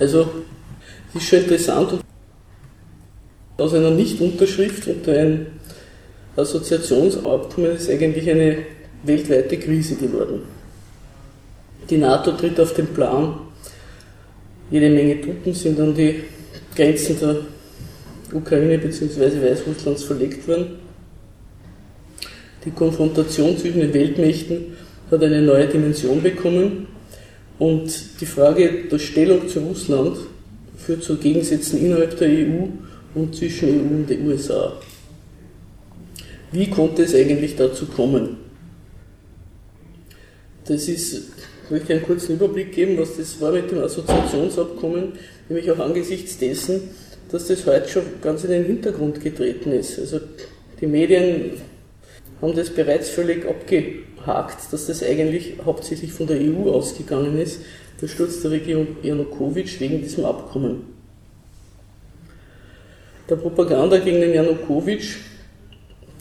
Also, es ist schon interessant, aus einer Nicht-Unterschrift unter ein Assoziationsabkommen ist eigentlich eine weltweite Krise geworden. Die NATO tritt auf den Plan, jede Menge Truppen sind an die Grenzen der Ukraine bzw. Weißrusslands verlegt worden. Die Konfrontation zwischen den Weltmächten hat eine neue Dimension bekommen und die Frage der Stellung zu Russland führt zu Gegensätzen innerhalb der EU und zwischen EU und den USA. Wie konnte es eigentlich dazu kommen? Das ist, ich möchte einen kurzen Überblick geben, was das war mit dem Assoziationsabkommen, nämlich auch angesichts dessen, dass das heute schon ganz in den Hintergrund getreten ist. Also die Medien haben das bereits völlig abgehakt, dass das eigentlich hauptsächlich von der EU ausgegangen ist, der Sturz der Regierung Janukowitsch wegen diesem Abkommen. Der Propaganda gegen den Janukowitsch,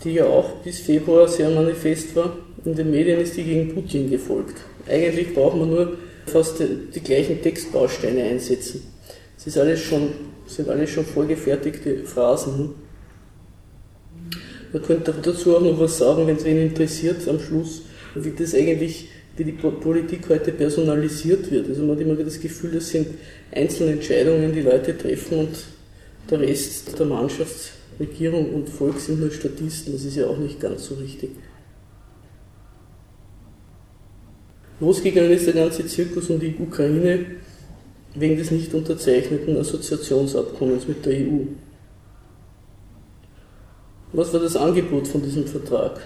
die ja auch bis Februar sehr manifest war, in den Medien ist die gegen Putin gefolgt. Eigentlich braucht man nur fast die gleichen Textbausteine einsetzen. Es ist alles schon, sind alles schon vorgefertigte Phrasen. Man könnte dazu auch noch was sagen, wenn es wen interessiert, am Schluss, wie das eigentlich, wie die Politik heute personalisiert wird. Also man hat immer das Gefühl, das sind einzelne Entscheidungen, die Leute treffen und der Rest der Mannschaft, Regierung und Volk sind nur Statisten. Das ist ja auch nicht ganz so richtig. Losgegangen ist der ganze Zirkus um die Ukraine wegen des nicht unterzeichneten Assoziationsabkommens mit der EU. Was war das Angebot von diesem Vertrag?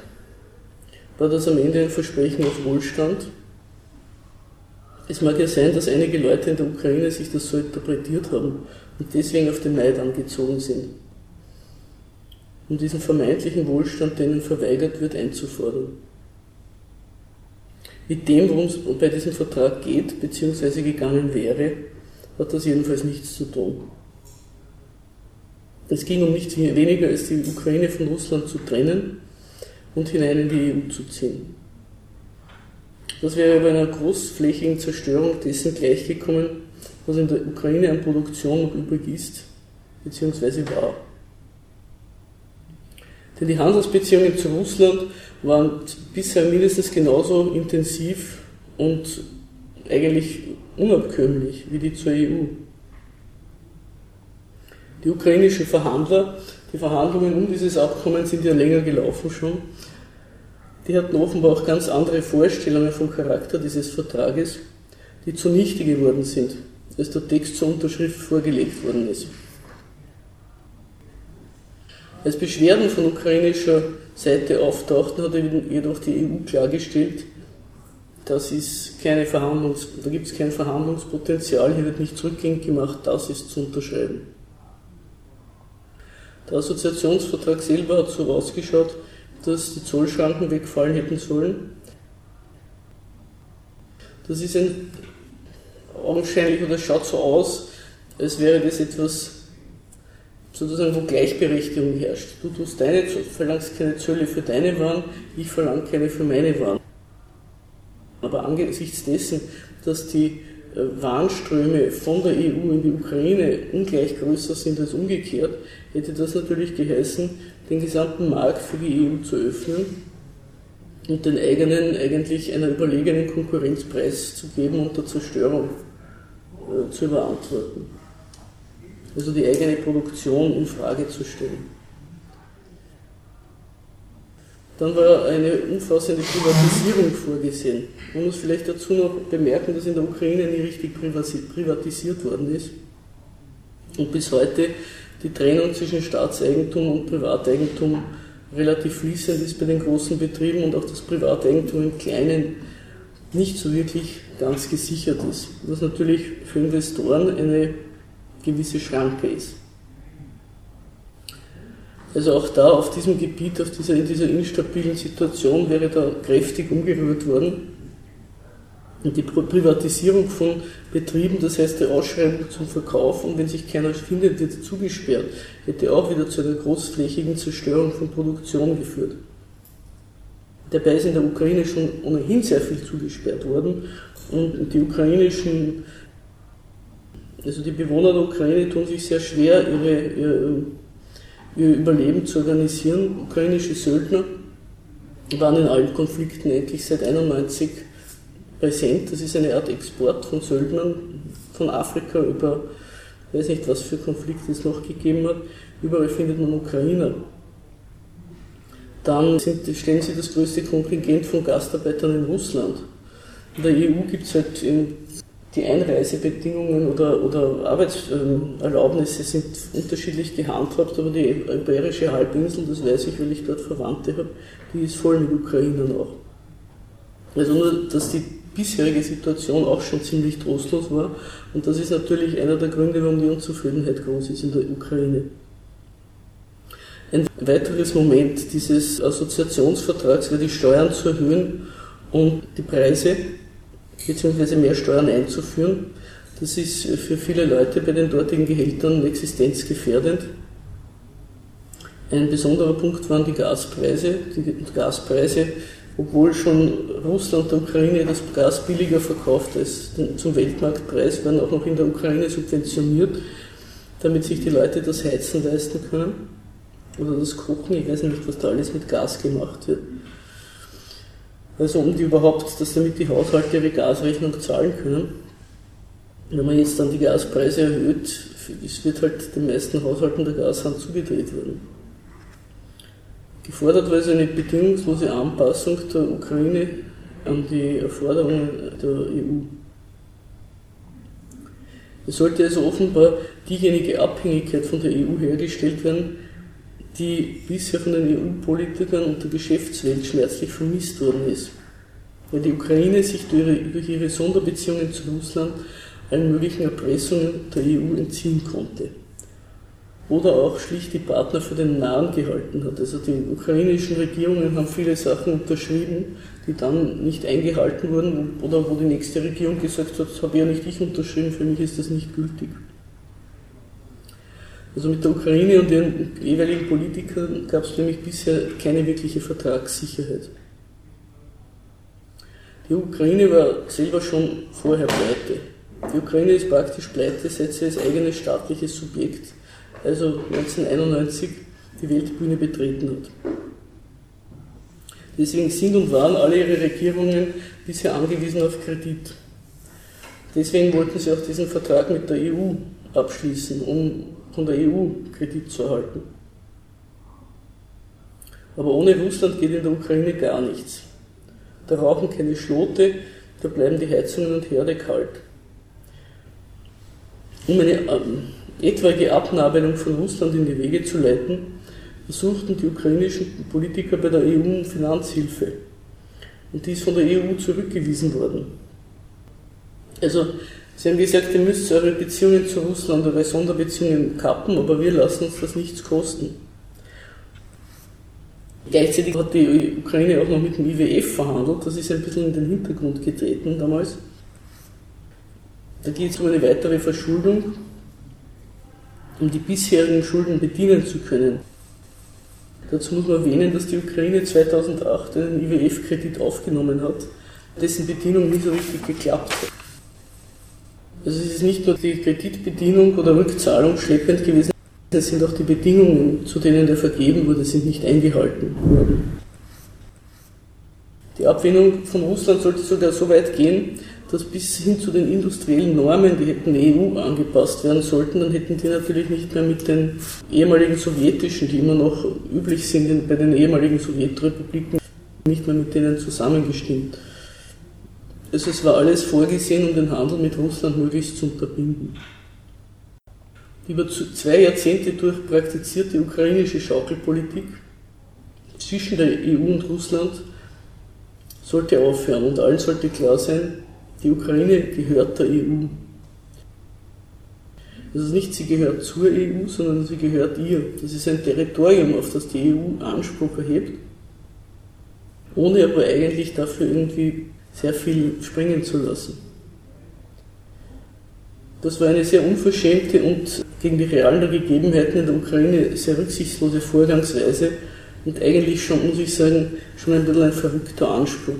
War das am Ende ein Versprechen auf Wohlstand? Es mag ja sein, dass einige Leute in der Ukraine sich das so interpretiert haben und deswegen auf den Maidan gezogen sind, um diesen vermeintlichen Wohlstand, der ihnen verweigert wird, einzufordern. Mit dem, worum es bei diesem Vertrag geht, beziehungsweise gegangen wäre, hat das jedenfalls nichts zu tun. Es ging um nichts weniger als die Ukraine von Russland zu trennen und hinein in die EU zu ziehen. Das wäre bei einer großflächigen Zerstörung dessen gleichgekommen, was in der Ukraine an Produktion noch übrig ist, beziehungsweise war. Denn die Handelsbeziehungen zu Russland waren bisher mindestens genauso intensiv und eigentlich unabkömmlich wie die zur EU. Die ukrainischen Verhandler, die Verhandlungen um dieses Abkommen sind ja länger gelaufen schon, die hatten offenbar auch ganz andere Vorstellungen vom Charakter dieses Vertrages, die zunichte geworden sind, als der Text zur Unterschrift vorgelegt worden ist. Als Beschwerden von ukrainischer Seite auftauchten, hat jedoch die EU klargestellt, das ist keine Verhandlungs, da gibt es kein Verhandlungspotenzial, hier wird nicht zurückgängig gemacht, das ist zu unterschreiben. Der Assoziationsvertrag selber hat so ausgeschaut, dass die Zollschranken wegfallen hätten sollen. Das ist ein augenscheinlich oder schaut so aus, als wäre das etwas sozusagen, wo Gleichberechtigung herrscht. Du tust deine, verlangst keine Zölle für deine Waren, ich verlange keine für meine Waren. Aber angesichts dessen, dass die äh, Warenströme von der EU in die Ukraine ungleich größer sind als umgekehrt, hätte das natürlich geheißen, den gesamten Markt für die EU zu öffnen und den eigenen, eigentlich einer überlegenen Konkurrenzpreis zu geben und der Zerstörung äh, zu überantworten. Also die eigene Produktion in Frage zu stellen. Dann war eine umfassende Privatisierung vorgesehen. Man muss vielleicht dazu noch bemerken, dass in der Ukraine nie richtig privatisiert worden ist und bis heute die Trennung zwischen Staatseigentum und Privateigentum relativ fließend ist bei den großen Betrieben und auch das Privateigentum im Kleinen nicht so wirklich ganz gesichert ist, was natürlich für Investoren eine gewisse Schranke ist. Also auch da auf diesem Gebiet, auf dieser, in dieser instabilen Situation wäre da kräftig umgerührt worden. Und die Privatisierung von Betrieben, das heißt die Ausschreibung zum Verkauf und wenn sich keiner findet, wird zugesperrt, hätte auch wieder zu einer großflächigen Zerstörung von Produktion geführt. Dabei ist in der Ukraine schon ohnehin sehr viel zugesperrt worden und die ukrainischen Also die Bewohner der Ukraine tun sich sehr schwer, ihre, ihr, ihr Überleben zu organisieren. Ukrainische Söldner waren in allen Konflikten eigentlich seit 1991 präsent. Das ist eine Art Export von Söldnern von Afrika über, ich weiß nicht, was für Konflikte es noch gegeben hat. Überall findet man Ukrainer. Dann sind, stellen sie das größte Kontingent von Gastarbeitern in Russland. In der EU gibt es halt die Einreisebedingungen oder, oder Arbeitserlaubnisse sind unterschiedlich gehandhabt, aber die Iberische Halbinsel, das weiß ich, weil ich dort Verwandte habe, die ist voll mit Ukrainern auch. Also nur, dass die bisherige Situation auch schon ziemlich trostlos war und das ist natürlich einer der Gründe, warum die Unzufriedenheit groß ist in der Ukraine. Ein weiteres Moment dieses Assoziationsvertrags wäre die Steuern zu erhöhen und die Preise bzw. mehr Steuern einzuführen. Das ist für viele Leute bei den dortigen Gehältern existenzgefährdend. Ein besonderer Punkt waren die Gaspreise. Die Gaspreise, obwohl schon Russland der Ukraine das Gas billiger verkauft als zum Weltmarktpreis, werden auch noch in der Ukraine subventioniert, damit sich die Leute das Heizen leisten können. Oder das Kochen, ich weiß nicht, was da alles mit Gas gemacht wird. Also um die überhaupt, dass damit die Haushalte ihre Gasrechnung zahlen können. Wenn man jetzt dann die Gaspreise erhöht, es wird halt den meisten Haushalten der Gashahn zugedreht werden. Gefordert war also eine bedingungslose Anpassung der Ukraine an die Erforderungen der EU. Es sollte also offenbar diejenige Abhängigkeit von der EU hergestellt werden, die bisher von den EU-Politikern und der Geschäftswelt schmerzlich vermisst worden ist. Weil die Ukraine sich durch ihre, Sonderbeziehungen zu Russland allen möglichen Erpressungen der EU entziehen konnte. Oder auch schlicht die Partner für den Nahen gehalten hat. Also die ukrainischen Regierungen haben viele Sachen unterschrieben, die dann nicht eingehalten wurden oder wo die nächste Regierung gesagt hat, das habe ja nicht ich unterschrieben, für mich ist das nicht gültig. Also mit der Ukraine und ihren jeweiligen Politikern gab es nämlich bisher keine wirkliche Vertragssicherheit. Die Ukraine war selber schon vorher pleite. Die Ukraine ist praktisch pleite, seit sie als eigenes staatliches Subjekt, also 1991, die Weltbühne betreten hat. Deswegen sind und waren alle ihre Regierungen bisher angewiesen auf Kredit. Deswegen wollten sie auch diesen Vertrag mit der EU abschließen, um von der EU Kredit zu erhalten. Aber ohne Russland geht in der Ukraine gar nichts. Da rauchen keine Schlote, da bleiben die Heizungen und Herde kalt. Um eine ähm, etwaige Abnabelung von Russland in die Wege zu leiten, versuchten die ukrainischen Politiker bei der EU um Finanzhilfe. Und die ist von der EU zurückgewiesen worden. Also Sie haben gesagt, ihr müsst eure Beziehungen zu Russland, eure Sonderbeziehungen kappen, aber wir lassen uns das nichts kosten. Gleichzeitig hat die Ukraine auch noch mit dem IWF verhandelt, das ist ein bisschen in den Hintergrund getreten damals. Da geht es um eine weitere Verschuldung, um die bisherigen Schulden bedienen zu können. Dazu muss man erwähnen, dass die Ukraine 2008 einen IWF-Kredit aufgenommen hat, dessen Bedienung nie so richtig geklappt hat. Also es ist nicht nur die Kreditbedienung oder Rückzahlung schleppend gewesen, es sind auch die Bedingungen, zu denen der vergeben wurde, sind nicht eingehalten worden. Die Ablehnung von Russland sollte sogar so weit gehen, dass bis hin zu den industriellen Normen, die hätten EU angepasst werden sollten, dann hätten die natürlich nicht mehr mit den ehemaligen sowjetischen, die immer noch üblich sind bei den ehemaligen Sowjetrepubliken, nicht mehr mit denen zusammengestimmt. Also es war alles vorgesehen, um den Handel mit Russland möglichst zu unterbinden. Über zwei Jahrzehnte durch praktizierte ukrainische Schaukelpolitik zwischen der EU und Russland sollte aufhören und allen sollte klar sein, die Ukraine gehört der EU. Das ist nicht, sie gehört zur EU, sondern sie gehört ihr. Das ist ein Territorium, auf das die EU Anspruch erhebt, ohne aber eigentlich dafür irgendwie sehr viel springen zu lassen. Das war eine sehr unverschämte und gegen die realen Gegebenheiten in der Ukraine sehr rücksichtslose Vorgangsweise und eigentlich schon, muss ich sagen, schon ein bisschen ein verrückter Anspruch.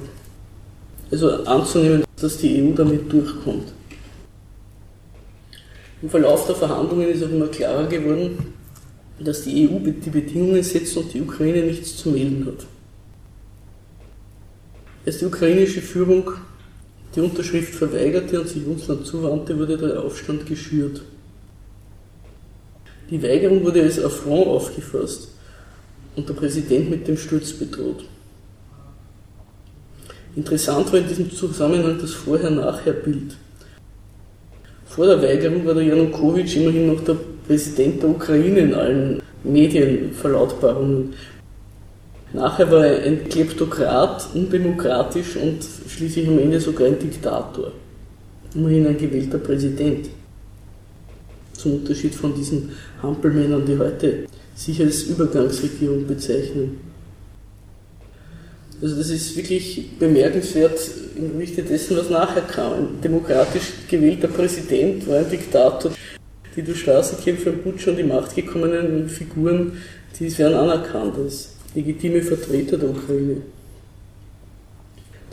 Also anzunehmen, dass die EU damit durchkommt. Im Verlauf der Verhandlungen ist auch immer klarer geworden, dass die EU die Bedingungen setzt und die Ukraine nichts zu melden hat. Als die ukrainische Führung die Unterschrift verweigerte und sich Russland zuwandte, wurde der Aufstand geschürt. Die Weigerung wurde als Affront aufgefasst und der Präsident mit dem Sturz bedroht. Interessant war in diesem Zusammenhang das Vorher-Nachher-Bild. Vor der Weigerung war der Janukowitsch immerhin noch der Präsident der Ukraine in allen Medienverlautbarungen. Nachher war er ein Kleptokrat, undemokratisch und schließlich am Ende sogar ein Diktator. Immerhin ein gewählter Präsident. Zum Unterschied von diesen Hampelmännern, die heute sich als Übergangsregierung bezeichnen. Also das ist wirklich bemerkenswert im Lichte dessen, was nachher kam. Ein demokratisch gewählter Präsident war ein Diktator. Die durch Straßenkämpfe und Putsch an die Macht gekommenen Figuren, die werden anerkannt als legitime Vertreter der Ukraine.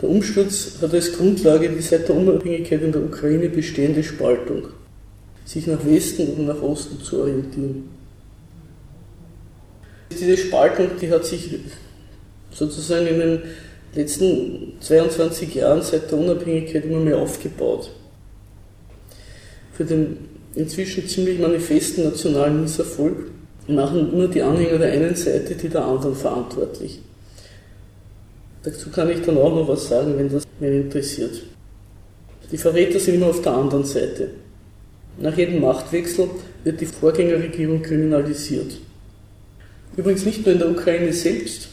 Der Umsturz hat als Grundlage die seit der Unabhängigkeit in der Ukraine bestehende Spaltung, sich nach Westen und nach Osten zu orientieren. Diese Spaltung, die hat sich sozusagen in den letzten 22 Jahren seit der Unabhängigkeit immer mehr aufgebaut. Für den inzwischen ziemlich manifesten nationalen Misserfolg machen nur die Anhänger der einen Seite die der anderen verantwortlich. Dazu kann ich dann auch noch was sagen, wenn das mir interessiert. Die Verräter sind immer auf der anderen Seite. Nach jedem Machtwechsel wird die Vorgängerregierung kriminalisiert. Übrigens nicht nur in der Ukraine selbst,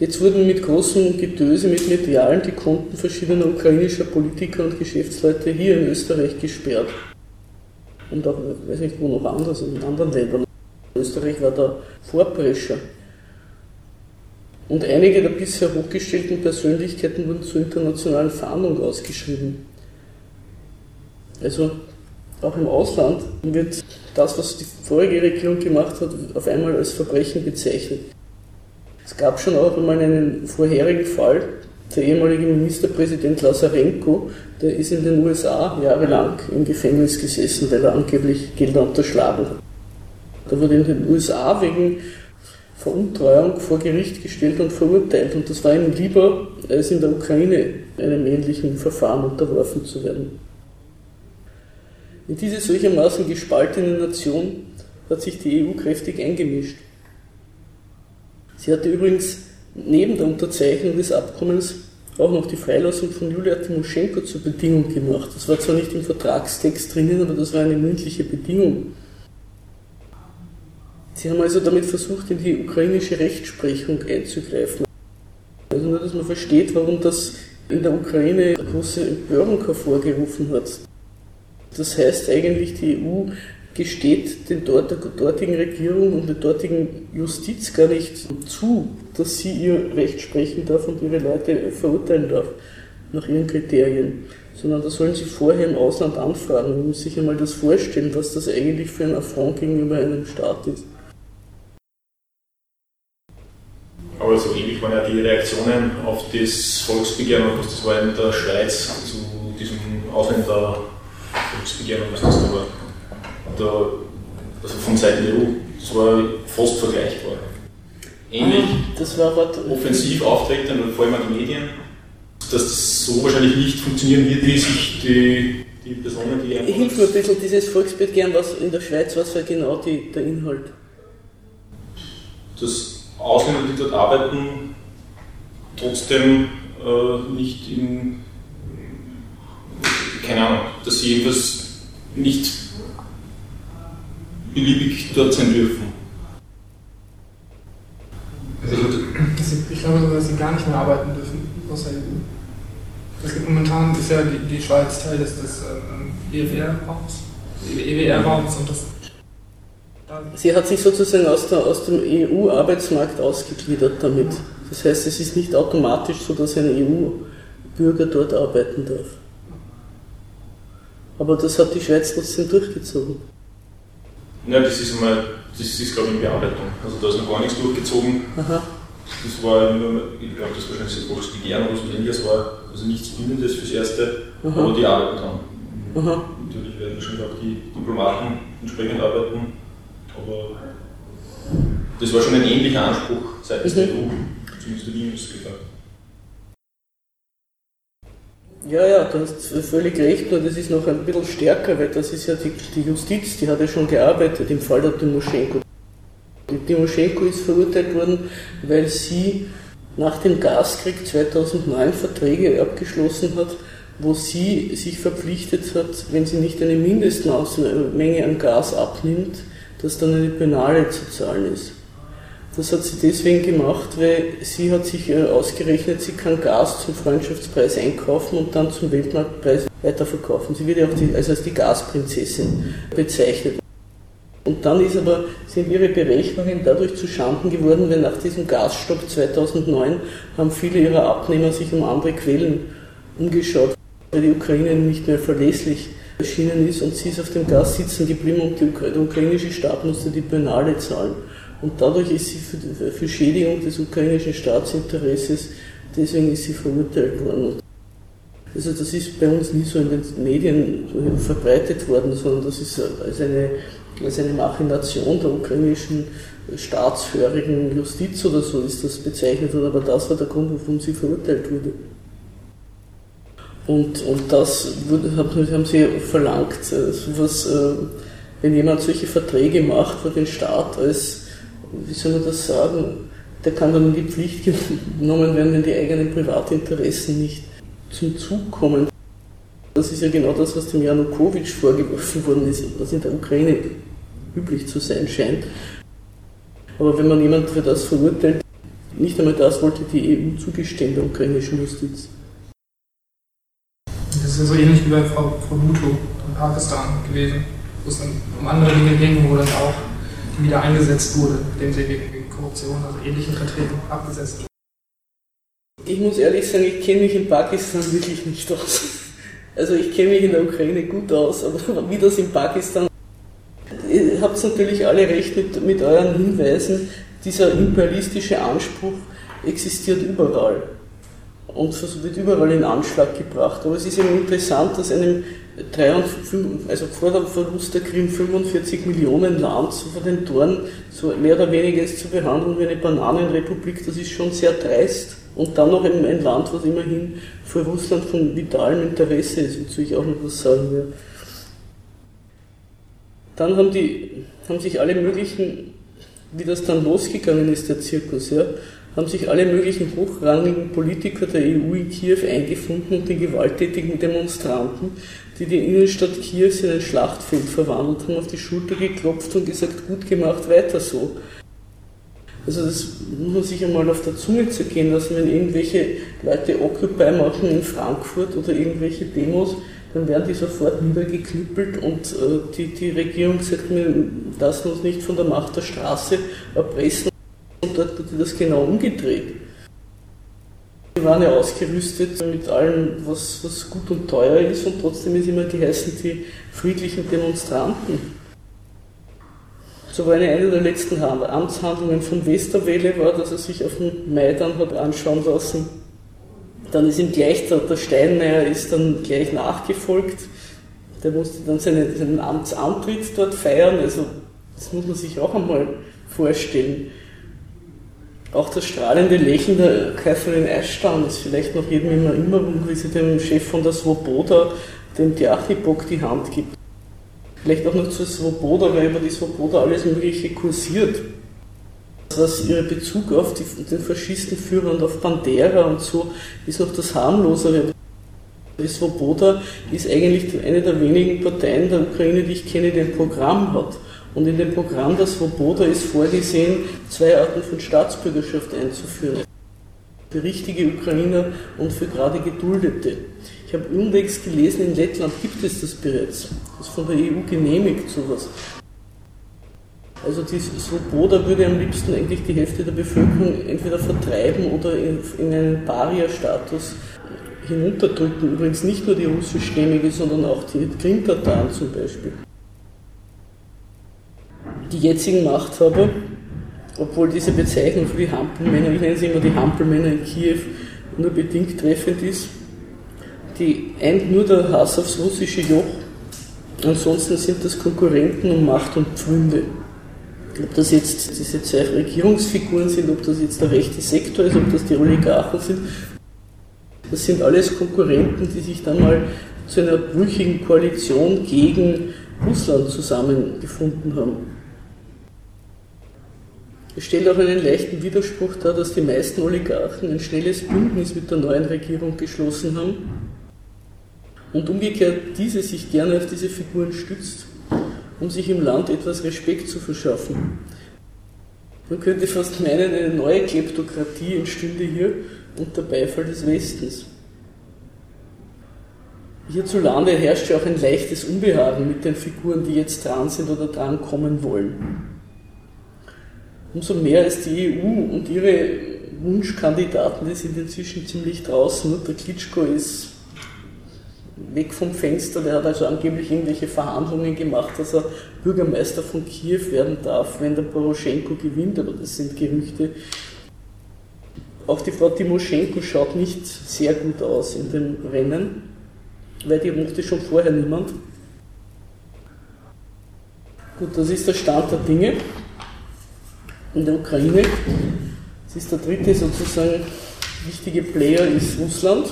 Jetzt wurden mit großem Getöse, mit Medialen die Konten verschiedener ukrainischer Politiker und Geschäftsleute hier in Österreich gesperrt. Und auch, weiß nicht, wo noch anders, in anderen Ländern. Österreich war da Vorprescher. Und einige der bisher hochgestellten Persönlichkeiten wurden zur internationalen Fahndung ausgeschrieben. Also auch im Ausland wird das, was die vorige Regierung gemacht hat, auf einmal als Verbrechen bezeichnet. Es gab schon auch einmal einen vorherigen Fall, der ehemalige Ministerpräsident Lazarenko, der ist in den USA jahrelang im Gefängnis gesessen, weil er angeblich Gelder unterschlagen hat. Da wurde in den USA wegen Veruntreuung vor Gericht gestellt und verurteilt. Und das war ihm lieber, als in der Ukraine einem ähnlichen Verfahren unterworfen zu werden. In diese solchermaßen gespaltene Nation hat sich die EU kräftig eingemischt. Sie hatte übrigens neben der Unterzeichnung des Abkommens auch noch die Freilassung von Julia Timoschenko zur Bedingung gemacht. Das war zwar nicht im Vertragstext drinnen, aber das war eine mündliche Bedingung. Sie haben also damit versucht, in die ukrainische Rechtsprechung einzugreifen. Also nur, dass man versteht, warum das in der Ukraine große Empörung hervorgerufen hat. Das heißt eigentlich, die EU gesteht den dort, der dortigen Regierung und der dortigen Justiz gar nicht zu, dass sie ihr Recht sprechen darf und ihre Leute verurteilen darf nach ihren Kriterien, sondern da sollen sie vorher im Ausland anfragen und sich einmal das vorstellen, was das eigentlich für ein Affront gegenüber einem Staat ist. Aber so ähnlich waren ja die Reaktionen auf das Volksbegehren, was das war in der Schweiz zu diesem Ausländer-Volksbegehren, was das da war der, also von Seiten der EU. Das war fast vergleichbar. Ähnlich das war offensiv auftreten, vor allem an die Medien, dass das so wahrscheinlich nicht funktionieren wird, wie sich die, die Personen, die. Hilf mir ein bisschen, dieses Volksbegehren, was in der Schweiz, was war genau die, der Inhalt? Dass Ausländer, die dort arbeiten, trotzdem äh, nicht in. keine Ahnung, dass sie jedenfalls nicht beliebig dort sein dürfen. Also ich, ich glaube sogar, dass sie gar nicht mehr arbeiten dürfen, außer EU. Es gibt momentan ist ja die, die Schweiz Teil des, des ähm, EWR-Raums, EWR-Raums und das. Sie hat sich sozusagen aus, der, aus dem EU-Arbeitsmarkt ausgegliedert damit. Das heißt, es ist nicht automatisch so, dass ein EU-Bürger dort arbeiten darf. Aber das hat die Schweiz trotzdem durchgezogen. Ja, das ist einmal, das ist glaube ich in Bearbeitung. Also da ist noch gar nichts durchgezogen. Aha. Das war nur, ich glaube, das wahrscheinlich das Volksbegehren oder so ähnliches war, also nichts Bindendes fürs Erste, Aha. aber die arbeiten dran. Aha. Natürlich werden schon wahrscheinlich auch die Diplomaten entsprechend arbeiten. Aber das war schon ein ähnlicher Anspruch seitens der EU, zumindest der Vilnius gesagt. Ja, ja, du hast völlig recht, nur das ist noch ein bisschen stärker, weil das ist ja die, die Justiz, die hat ja schon gearbeitet im Fall der Timoschenko. Die Timoschenko ist verurteilt worden, weil sie nach dem Gaskrieg 2009 Verträge abgeschlossen hat, wo sie sich verpflichtet hat, wenn sie nicht eine Mindestmenge an Gas abnimmt, dass dann eine Penale zu zahlen ist. Das hat sie deswegen gemacht, weil sie hat sich äh, ausgerechnet, sie kann Gas zum Freundschaftspreis einkaufen und dann zum Weltmarktpreis weiterverkaufen. Sie wird ja auch die, also als die Gasprinzessin bezeichnet. Und dann ist aber, sind ihre Berechnungen dadurch zu Schanden geworden, weil nach diesem Gasstopp 2009 haben viele ihrer Abnehmer sich um andere Quellen umgeschaut, weil die Ukraine nicht mehr verlässlich erschienen ist und sie ist auf dem Gas sitzen geblieben und der ukrainische Staat musste die Penale zahlen. Und dadurch ist sie für, für Schädigung des ukrainischen Staatsinteresses, deswegen ist sie verurteilt worden. Also das ist bei uns nie so in den Medien verbreitet worden, sondern das ist als eine, als eine Machination der ukrainischen staatshörigen Justiz oder so ist das bezeichnet worden, aber das war der Grund, warum sie verurteilt wurde. Und, und das wurde, haben sie verlangt, äh, sowas, äh, wenn jemand solche Verträge macht, wo den Staat als wie soll man das sagen, der kann dann in die Pflicht genommen werden, wenn die eigenen Privatinteressen nicht zum Zug kommen. Das ist ja genau das, was dem Janukowitsch vorgeworfen worden ist, was in der Ukraine üblich zu sein scheint. Aber wenn man jemanden für das verurteilt, nicht einmal das wollte die EU zugestehen der ukrainischen Justiz. Ist ja so ähnlich wie bei Frau, Frau Bhutto in Pakistan gewesen, wo es dann um andere Dinge ging, wo dann auch wieder eingesetzt wurde, indem sie wegen Korruption, also ähnlichen Verträgen abgesetzt wurde. Ich muss ehrlich sagen, ich kenne mich in Pakistan wirklich nicht aus. Also ich kenne mich in der Ukraine gut aus, aber wie das in Pakistan. Ihr habt natürlich alle recht mit, mit euren Hinweisen. Dieser imperialistische Anspruch existiert überall und wird überall in Anschlag gebracht. Aber es ist eben interessant, dass einem 53, also vor dem Verlust der Krim 45 Millionen Land so vor den Toren so mehr oder weniger ist zu behandeln wie eine Bananenrepublik, das ist schon sehr dreist. Und dann noch ein, ein Land, was immerhin für Russland von vitalem Interesse ist, wozu ich auch noch was sagen will. Dann haben, die, haben sich alle möglichen, wie das dann losgegangen ist, der Zirkus, ja, haben sich alle möglichen hochrangigen Politiker der EU in Kiew eingefunden und den gewalttätigen Demonstranten die die Innenstadt Kiews in ein Schlachtfeld verwandelt haben, auf die Schulter geklopft und gesagt, gut gemacht, weiter so. Also das muss man sich einmal auf der Zunge zergehen lassen, wenn irgendwelche Leute Occupy machen in Frankfurt oder irgendwelche Demos, dann werden die sofort niedergeknüppelt und äh, die, die Regierung sagt, wir lassen uns nicht von der Macht der Straße erpressen und dort wird das genau umgedreht. Die waren ja ausgerüstet mit allem, was, was gut und teuer ist und trotzdem ist immer geheißen, die friedlichen Demonstranten. So war eine, eine der letzten Amtshandlungen von Westerwelle war, dass er sich auf dem Maidan hat anschauen lassen. Dann ist ihm gleich der, der Steinmeier ist dann gleich nachgefolgt. Der musste dann seinen, seinen Amtsantritt dort feiern. Also das muss man sich auch einmal vorstellen. Auch das strahlende Lächeln der Catherine Ashton ist vielleicht noch jedem in Erinnerung, wie sie dem Chef von der Swoboda, dem Diachipok, die Hand gibt. Vielleicht auch noch zur Swoboda, weil über die Swoboda alles Mögliche kursiert. Was ihr Bezug auf die, den Faschistenführer und auf Bandera und so ist noch das harmlosere. Die Swoboda ist eigentlich eine der wenigen Parteien der Ukraine, die ich kenne, die ein Programm hat. Und in dem Programm der Svoboda ist vorgesehen, zwei Arten von Staatsbürgerschaft einzuführen. Für richtige Ukrainer und für gerade Geduldete. Ich habe unlängst gelesen, in Lettland gibt es das bereits. Das ist von der EU genehmigt, sowas. Also die Svoboda würde am liebsten eigentlich die Hälfte der Bevölkerung entweder vertreiben oder in, in einen Paria-Status hinunterdrücken. Übrigens nicht nur die russischstämmige, sondern auch die Krim-Tataren zum Beispiel die jetzigen Machthaber, obwohl diese Bezeichnung für die Hampelmänner, ich nenne sie immer die Hampelmänner in Kiew, nur bedingt treffend ist, die eint nur der Hass aufs russische Joch Ansonsten sind das Konkurrenten um Macht und Pfründe. Ob das jetzt diese zwei Regierungsfiguren sind, ob das jetzt der rechte Sektor ist, ob das die Oligarchen sind, das sind alles Konkurrenten, die sich dann mal zu einer brüchigen Koalition gegen Russland zusammengefunden haben. Es stellt auch einen leichten Widerspruch dar, dass die meisten Oligarchen ein schnelles Bündnis mit der neuen Regierung geschlossen haben und umgekehrt diese sich gerne auf diese Figuren stützt, um sich im Land etwas Respekt zu verschaffen. Man könnte fast meinen, eine neue Kleptokratie entstünde hier unter Beifall des Westens. Hierzulande herrscht ja auch ein leichtes Unbehagen mit den Figuren, die jetzt dran sind oder dran kommen wollen. Umso mehr als die EU und ihre Wunschkandidaten, die sind inzwischen ziemlich draußen. Der Klitschko ist weg vom Fenster, der hat also angeblich irgendwelche Verhandlungen gemacht, dass er Bürgermeister von Kiew werden darf, wenn der Poroschenko gewinnt, aber das sind Gerüchte. Auch die Frau Timoschenko schaut nicht sehr gut aus in dem Rennen weil die mochte schon vorher niemand. Gut, das ist der Stand der Dinge in der Ukraine. Das ist der dritte sozusagen wichtige Player ist Russland.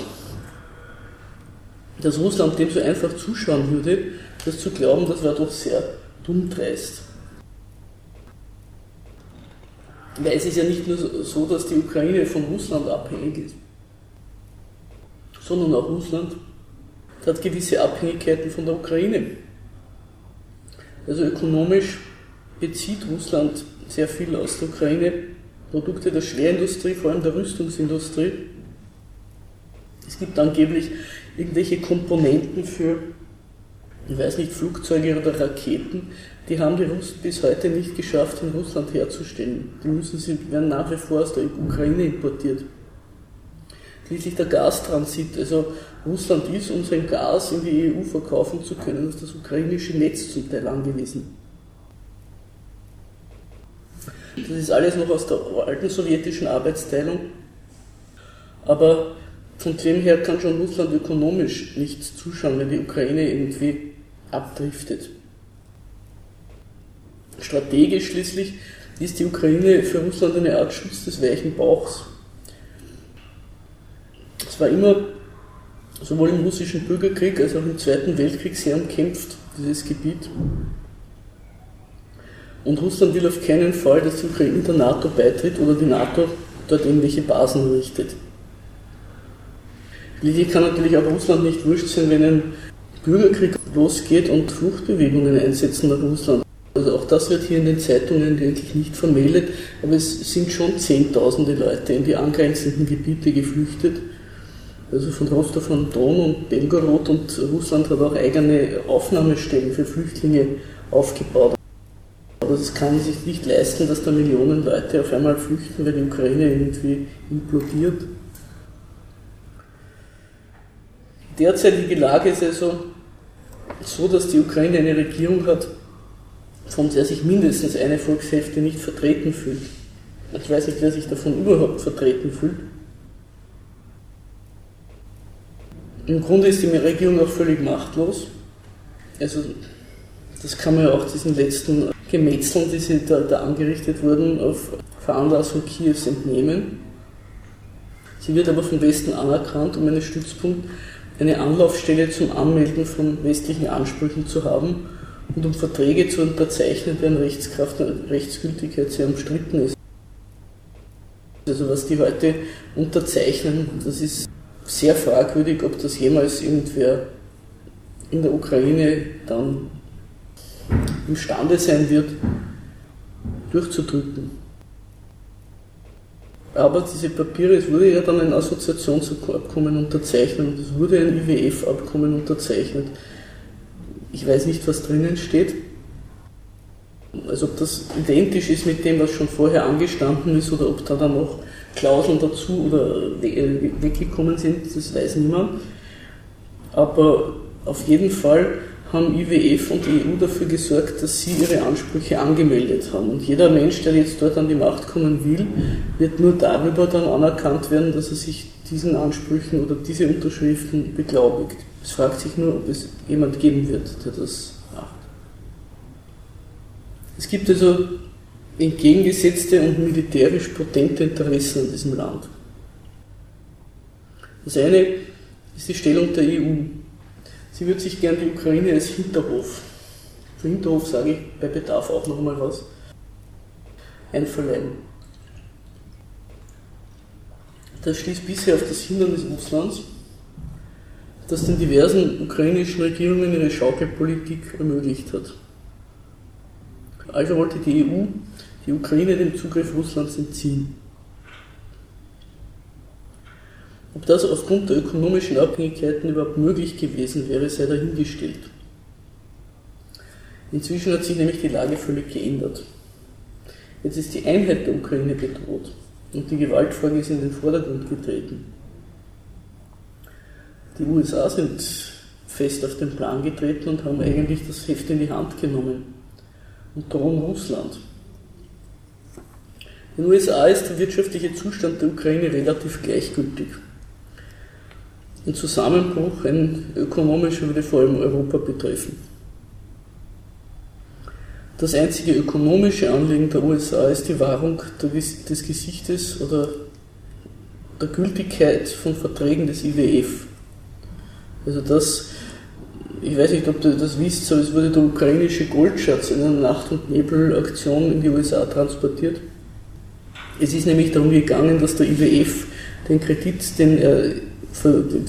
Dass Russland dem so einfach zuschauen würde, das zu glauben, das war doch sehr dumm dreist. Weil es ist ja nicht nur so, dass die Ukraine von Russland abhängig ist, sondern auch Russland hat gewisse Abhängigkeiten von der Ukraine. Also ökonomisch bezieht Russland sehr viel aus der Ukraine, Produkte der Schwerindustrie, vor allem der Rüstungsindustrie. Es gibt angeblich irgendwelche Komponenten für, ich weiß nicht, Flugzeuge oder Raketen, die haben die Russen bis heute nicht geschafft, in Russland herzustellen. Die müssen sie, werden nach wie vor aus der Ukraine importiert. Schließlich der Gastransit, also Russland ist, um sein Gas in die EU verkaufen zu können, ist das ukrainische Netz zum Teil angewiesen. Das ist alles noch aus der alten sowjetischen Arbeitsteilung. Aber von dem her kann schon Russland ökonomisch nichts zuschauen, wenn die Ukraine irgendwie abdriftet. Strategisch schließlich ist die Ukraine für Russland eine Art Schutz des weichen Bauchs. Es war immer sowohl im russischen Bürgerkrieg als auch im Zweiten Weltkrieg sehr umkämpft, dieses Gebiet. Und Russland will auf keinen Fall, dass die Ukraine der NATO beitritt oder die NATO dort irgendwelche Basen richtet. Schließlich kann natürlich auch Russland nicht wurscht sein, wenn ein Bürgerkrieg losgeht und Fluchtbewegungen einsetzen nach Russland. Also auch das wird hier in den Zeitungen eigentlich nicht vermeldet, aber es sind schon Zehntausende Leute in die angrenzenden Gebiete geflüchtet also von Rostov on Don und Belgorod und Russland hat auch eigene Aufnahmestellen für Flüchtlinge aufgebaut. Aber es kann sich nicht leisten, dass da Millionen Leute auf einmal flüchten, weil die Ukraine irgendwie implodiert. Die derzeitige Lage ist also so, dass die Ukraine eine Regierung hat, von der sich mindestens eine Volkshälfte nicht vertreten fühlt. Ich weiß nicht, wer sich davon überhaupt vertreten fühlt. Im Grunde ist die Regierung auch völlig machtlos. Also das kann man ja auch diesen letzten Gemetzeln, die da, da angerichtet wurden, auf Veranlassung Kiews entnehmen. Sie wird aber vom Westen anerkannt, um einen Stützpunkt, eine Anlaufstelle zum Anmelden von westlichen Ansprüchen zu haben und um Verträge zu unterzeichnen, deren Rechtskraft und Rechtsgültigkeit sehr umstritten ist. Also was die heute unterzeichnen, das ist sehr fragwürdig, ob das jemals irgendwer in der Ukraine dann imstande sein wird, durchzudrücken. Aber diese Papiere, es wurde ja dann ein Assoziationsabkommen unterzeichnet und es wurde ein IWF-Abkommen unterzeichnet. Ich weiß nicht, was drinnen steht. Also ob das identisch ist mit dem, was schon vorher angestanden ist oder ob da dann noch Klauseln dazu oder weggekommen sind, das weiß niemand. Aber auf jeden Fall haben IWF und EU dafür gesorgt, dass sie ihre Ansprüche angemeldet haben. Und jeder Mensch, der jetzt dort an die Macht kommen will, wird nur darüber dann anerkannt werden, dass er sich diesen Ansprüchen oder diese Unterschriften beglaubigt. Es fragt sich nur, ob es jemand geben wird, der das macht. Es gibt also entgegengesetzte und militärisch potente Interessen in diesem Land. Das eine ist die Stellung der EU. Sie würde sich gern die Ukraine als Hinterhof, für Hinterhof sage ich bei Bedarf auch noch mal was, einverleiben. Das schließt bisher auf das Hindernis Russlands, das den diversen ukrainischen Regierungen ihre Schaukelpolitik ermöglicht hat. Also wollte die EU die Ukraine dem Zugriff Russlands entziehen. Ob das aufgrund der ökonomischen Abhängigkeiten überhaupt möglich gewesen wäre, sei dahingestellt. Inzwischen hat sich nämlich die Lage völlig geändert. Jetzt ist die Einheit der Ukraine bedroht und die Gewaltfrage ist in den Vordergrund getreten. Die USA sind fest auf den Plan getreten und haben eigentlich das Heft in die Hand genommen und drohen Russland. In den USA ist der wirtschaftliche Zustand der Ukraine relativ gleichgültig. Ein Zusammenbruch, ein ökonomischer, würde vor allem Europa betreffen. Das einzige ökonomische Anliegen der USA ist die Wahrung des Gesichtes oder der Gültigkeit von Verträgen des IWF. Also das, ich weiß nicht, ob du das wisst, aber es wurde der ukrainische Goldschatz in einer Nacht- und Nebelaktion in die USA transportiert. Es ist nämlich darum gegangen, dass der IWF den Kredit, den er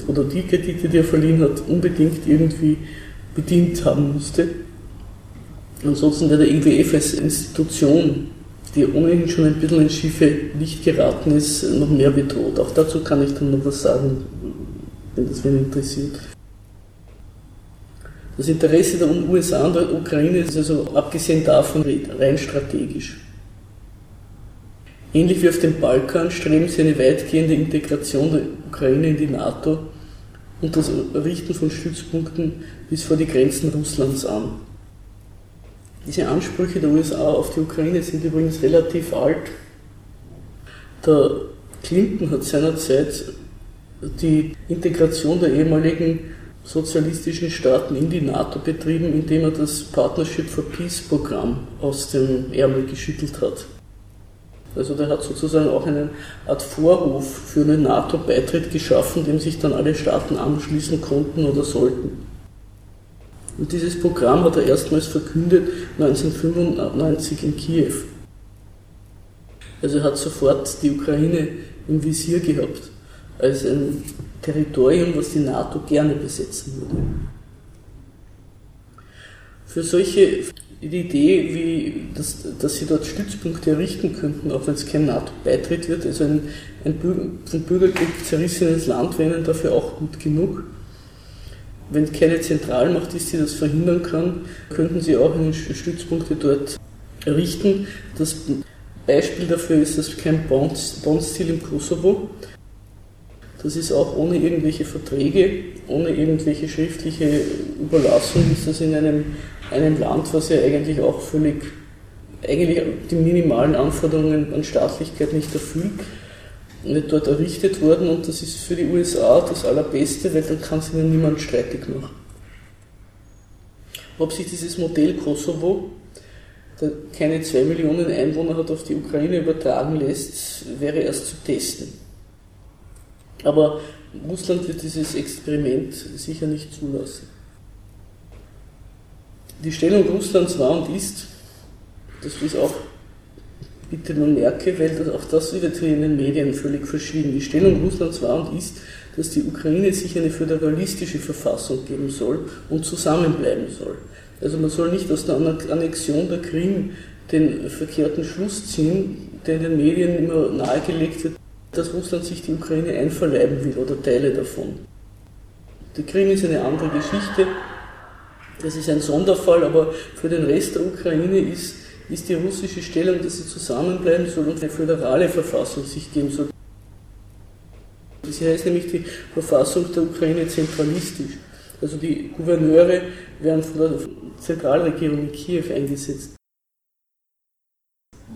oder die Kredite, die er verliehen hat, unbedingt irgendwie bedient haben musste. Ansonsten wäre der IWF als Institution, die ohnehin schon ein bisschen ins schiefe Licht geraten ist, noch mehr bedroht. Auch dazu kann ich dann noch was sagen, wenn das wen interessiert. Das Interesse der USA und der Ukraine ist also abgesehen davon rein strategisch. Ähnlich wie auf dem Balkan streben sie eine weitgehende Integration der Ukraine in die NATO und das Errichten von Stützpunkten bis vor die Grenzen Russlands an. Diese Ansprüche der USA auf die Ukraine sind übrigens relativ alt. Der Clinton hat seinerzeit die Integration der ehemaligen sozialistischen Staaten in die NATO betrieben, indem er das Partnership for Peace Programm aus dem Ärmel geschüttelt hat. Also der hat sozusagen auch eine Art Vorhof für einen NATO-Beitritt geschaffen, dem sich dann alle Staaten anschließen konnten oder sollten. Und dieses Programm hat er erstmals verkündet 1995 in Kiew. Also er hat sofort die Ukraine im Visier gehabt, als ein Territorium, was die NATO gerne besetzen würde. Für solche die Idee, wie, dass, dass sie dort Stützpunkte errichten könnten, auch wenn es kein NATO-Beitritt wird. Also ein, ein vom Bürgerkrieg zerrissenes Land wäre ihnen dafür auch gut genug. Wenn keine Zentralmacht ist, die das verhindern kann, könnten sie auch Stützpunkte dort errichten. Das Beispiel dafür ist das Camp Bond-Stil im Kosovo. Das ist auch ohne irgendwelche Verträge, ohne irgendwelche schriftliche Überlassung, ist das in einem einem Land, was ja eigentlich auch völlig, eigentlich die minimalen Anforderungen an Staatlichkeit nicht erfüllt, nicht dort errichtet worden und das ist für die USA das Allerbeste, weil dann kann es ihnen niemand streitig machen. Ob sich dieses Modell Kosovo, der keine zwei Millionen Einwohner hat, auf die Ukraine übertragen lässt, wäre erst zu testen. Aber Russland wird dieses Experiment sicher nicht zulassen. Die Stellung Russlands war und ist, das ist auch bitte nur merke, weil das, auch das wird hier in den Medien völlig verschwiegen. Die Stellung Russlands war und ist, dass die Ukraine sich eine föderalistische Verfassung geben soll und zusammenbleiben soll. Also man soll nicht aus der Annexion der Krim den verkehrten Schluss ziehen, der in den Medien immer nahegelegt wird, dass Russland sich die Ukraine einverleiben will oder Teile davon. Die Krim ist eine andere Geschichte, das ist ein Sonderfall, aber für den Rest der Ukraine ist, ist die russische Stellung, dass sie zusammenbleiben soll und eine föderale Verfassung sich geben soll. Sie heißt nämlich die Verfassung der Ukraine zentralistisch. Also die Gouverneure werden von der Zentralregierung in Kiew eingesetzt.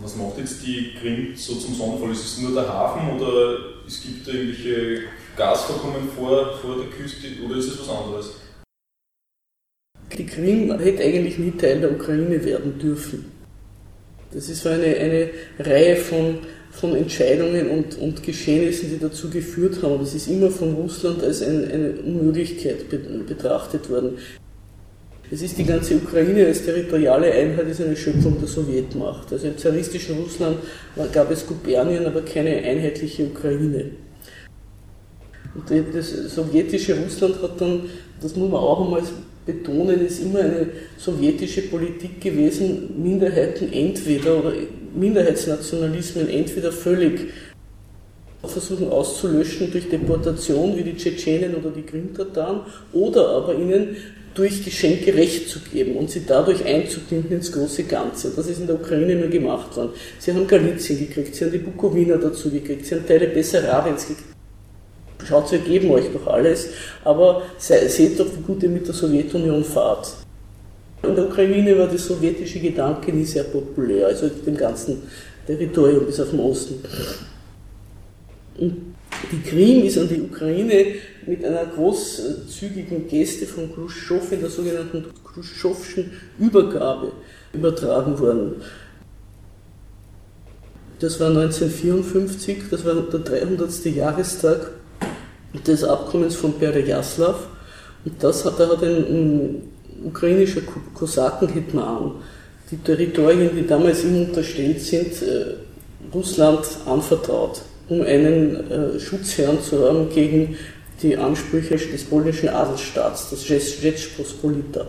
Was macht jetzt die Krim so zum Sonderfall? Ist es nur der Hafen oder es gibt da irgendwelche Gasvorkommen vor, vor der Küste oder ist es was anderes? Die Krim hätte eigentlich nie Teil der Ukraine werden dürfen. Das ist so eine, eine Reihe von, von Entscheidungen und, und Geschehnissen, die dazu geführt haben. Das ist immer von Russland als eine, eine Unmöglichkeit betrachtet worden. Es ist die ganze Ukraine als territoriale Einheit ist eine Schöpfung der Sowjetmacht. Also im zaristischen Russland gab es Gubernien, aber keine einheitliche Ukraine. Und das sowjetische Russland hat dann, das muss man auch einmal betonen, ist immer eine sowjetische Politik gewesen, Minderheiten entweder oder Minderheitsnationalismen entweder völlig versuchen auszulöschen durch Deportation wie die Tschetschenen oder die Krimtataren oder aber ihnen durch Geschenke Recht zu geben und sie dadurch einzubinden ins große Ganze. Das ist in der Ukraine immer gemacht worden. Sie haben Galizien gekriegt, sie haben die Bukowina dazu gekriegt, sie haben Teile Bessarabiens gekriegt. Schaut, wir geben euch doch alles, aber seht doch, wie gut ihr mit der Sowjetunion fahrt. In der Ukraine war der sowjetische Gedanke nie sehr populär, also dem ganzen Territorium bis auf den Osten. Und die Krim ist an die Ukraine mit einer großzügigen Geste von Khrushchev in der sogenannten Khrushchevschen Übergabe übertragen worden. Das war 1954, das war der 300. Jahrestag des Abkommens von Perejaslav. Und das hat, da hat ein, ein ukrainischer Kosaken-Hitman die Territorien, die damals ihm unterstellt sind, äh, Russland anvertraut, um einen äh, Schutzherrn zu haben gegen die Ansprüche des polnischen Adelsstaats, das Rzeczpospolita.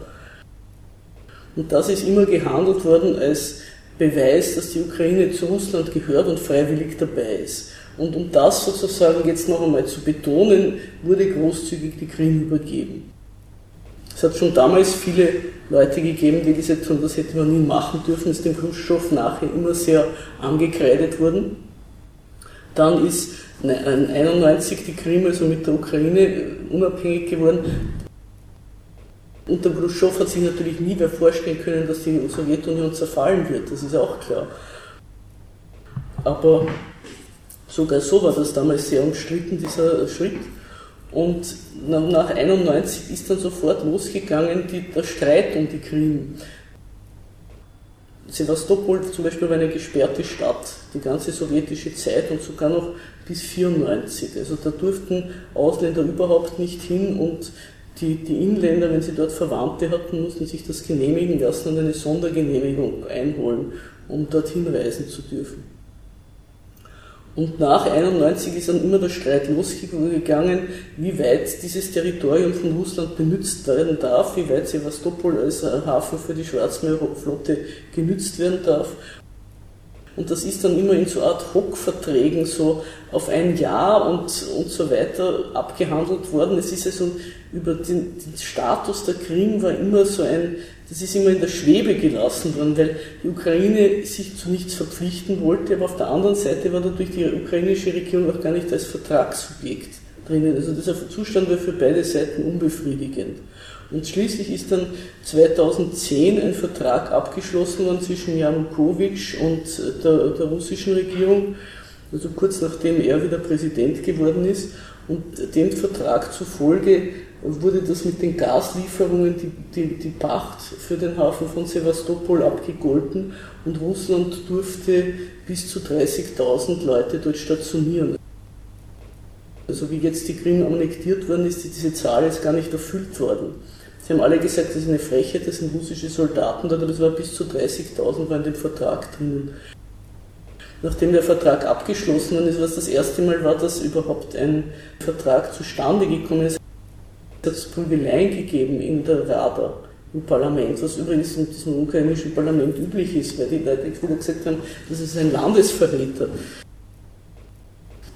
Und das ist immer gehandelt worden als Beweis, dass die Ukraine zu Russland gehört und freiwillig dabei ist. Und um das sozusagen jetzt noch einmal zu betonen, wurde großzügig die Krim übergeben. Es hat schon damals viele Leute gegeben, die gesagt haben, das hätte man nie machen dürfen, ist dem Khrushchev nachher immer sehr angekreidet worden. Dann ist 1991 die Krim also mit der Ukraine unabhängig geworden. Unter Khrushchev hat sich natürlich nie wer vorstellen können, dass die Sowjetunion zerfallen wird, das ist auch klar. Aber sogar so war das damals sehr umstritten, dieser Schritt. Und nach 1991 ist dann sofort losgegangen die, der Streit um die Krim. Sevastopol zum Beispiel war eine gesperrte Stadt, die ganze sowjetische Zeit und sogar noch bis 1994. Also da durften Ausländer überhaupt nicht hin und die, die Inländer, wenn sie dort Verwandte hatten, mussten sich das genehmigen lassen und eine Sondergenehmigung einholen, um dorthin reisen zu dürfen. Und nach 91 ist dann immer der Streit losgegangen, wie weit dieses Territorium von Russland benutzt werden darf, wie weit Sevastopol als Hafen für die Schwarzmeerflotte genützt werden darf. Und das ist dann immer in so Ad-Hoc-Verträgen so auf ein Jahr und, und so weiter abgehandelt worden. Es ist also über den, den Status der Krim war immer so ein, das ist immer in der Schwebe gelassen worden, weil die Ukraine sich zu nichts verpflichten wollte, aber auf der anderen Seite war dadurch die ukrainische Regierung auch gar nicht als Vertragssubjekt drinnen. Also dieser Zustand war für beide Seiten unbefriedigend. Und schließlich ist dann 2010 ein Vertrag abgeschlossen worden zwischen Janukowitsch und der, der russischen Regierung, also kurz nachdem er wieder Präsident geworden ist. Und dem Vertrag zufolge wurde das mit den Gaslieferungen, die, die, die Pacht für den Hafen von Sevastopol abgegolten und Russland durfte bis zu 30.000 Leute dort stationieren. Also wie jetzt die Krim annektiert worden ist, ist diese Zahl jetzt gar nicht erfüllt worden. Sie haben alle gesagt, das ist eine Frechheit, das sind russische Soldaten dort, aber es war bis zu 30.000 war in dem Vertrag drinnen. Nachdem der Vertrag abgeschlossen ist, was das erste Mal war, dass überhaupt ein Vertrag zustande gekommen ist, es Prügeleien gegeben in der Rada, im Parlament, was übrigens in diesem ukrainischen Parlament üblich ist, weil die Leute wieder gesagt haben, das ist ein Landesverräter.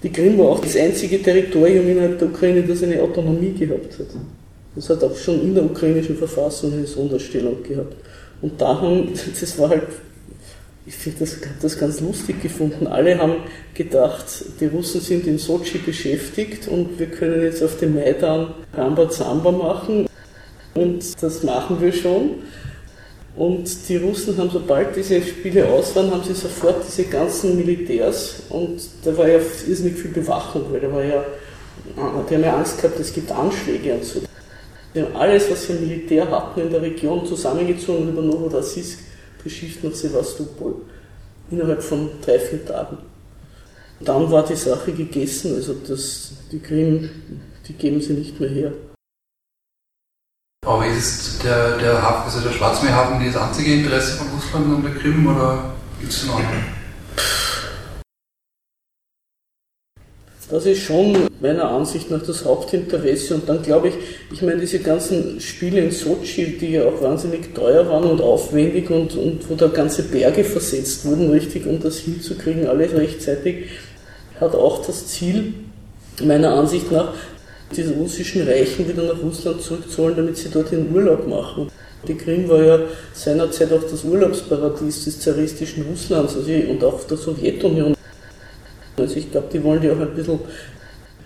Die Krim war auch das einzige Territorium innerhalb der Ukraine, das eine Autonomie gehabt hat. Das hat auch schon in der ukrainischen Verfassung eine Sonderstellung gehabt. Und da haben, das war halt, ich finde das, das ganz lustig gefunden. Alle haben gedacht, die Russen sind in Sochi beschäftigt und wir können jetzt auf dem Maidan Ramba Zamba machen. und das machen wir schon. Und die Russen haben, sobald diese Spiele aus waren, haben sie sofort diese ganzen Militärs und da war ja irrsinnig viel Bewachung, weil da war ja, die haben ja Angst gehabt, es gibt Anschläge und so. Die haben alles, was sie Militär hatten in der Region, zusammengezogen über Novorossiysk beschifft nach Sevastopol. Innerhalb von drei, vier Tagen. Dann war die Sache gegessen, also das, die Krim, die geben sie nicht mehr her. Aber ist der, der Hafen, also der Schwarzmeerhafen das einzige Interesse von Russland an der Krim oder gibt es noch andere? Das ist schon meiner Ansicht nach das Hauptinteresse. Und dann glaube ich, ich meine, diese ganzen Spiele in Sochi, die ja auch wahnsinnig teuer waren und aufwendig und, und wo da ganze Berge versetzt wurden, richtig, um das hinzukriegen, alles rechtzeitig, hat auch das Ziel, meiner Ansicht nach, diese russischen Reichen wieder nach Russland zurückzuholen, damit sie dort den Urlaub machen. Die Krim war ja seinerzeit auch das Urlaubsparadies des zaristischen Russlands also und auch der Sowjetunion. Also ich glaube, die wollen die auch ein bisschen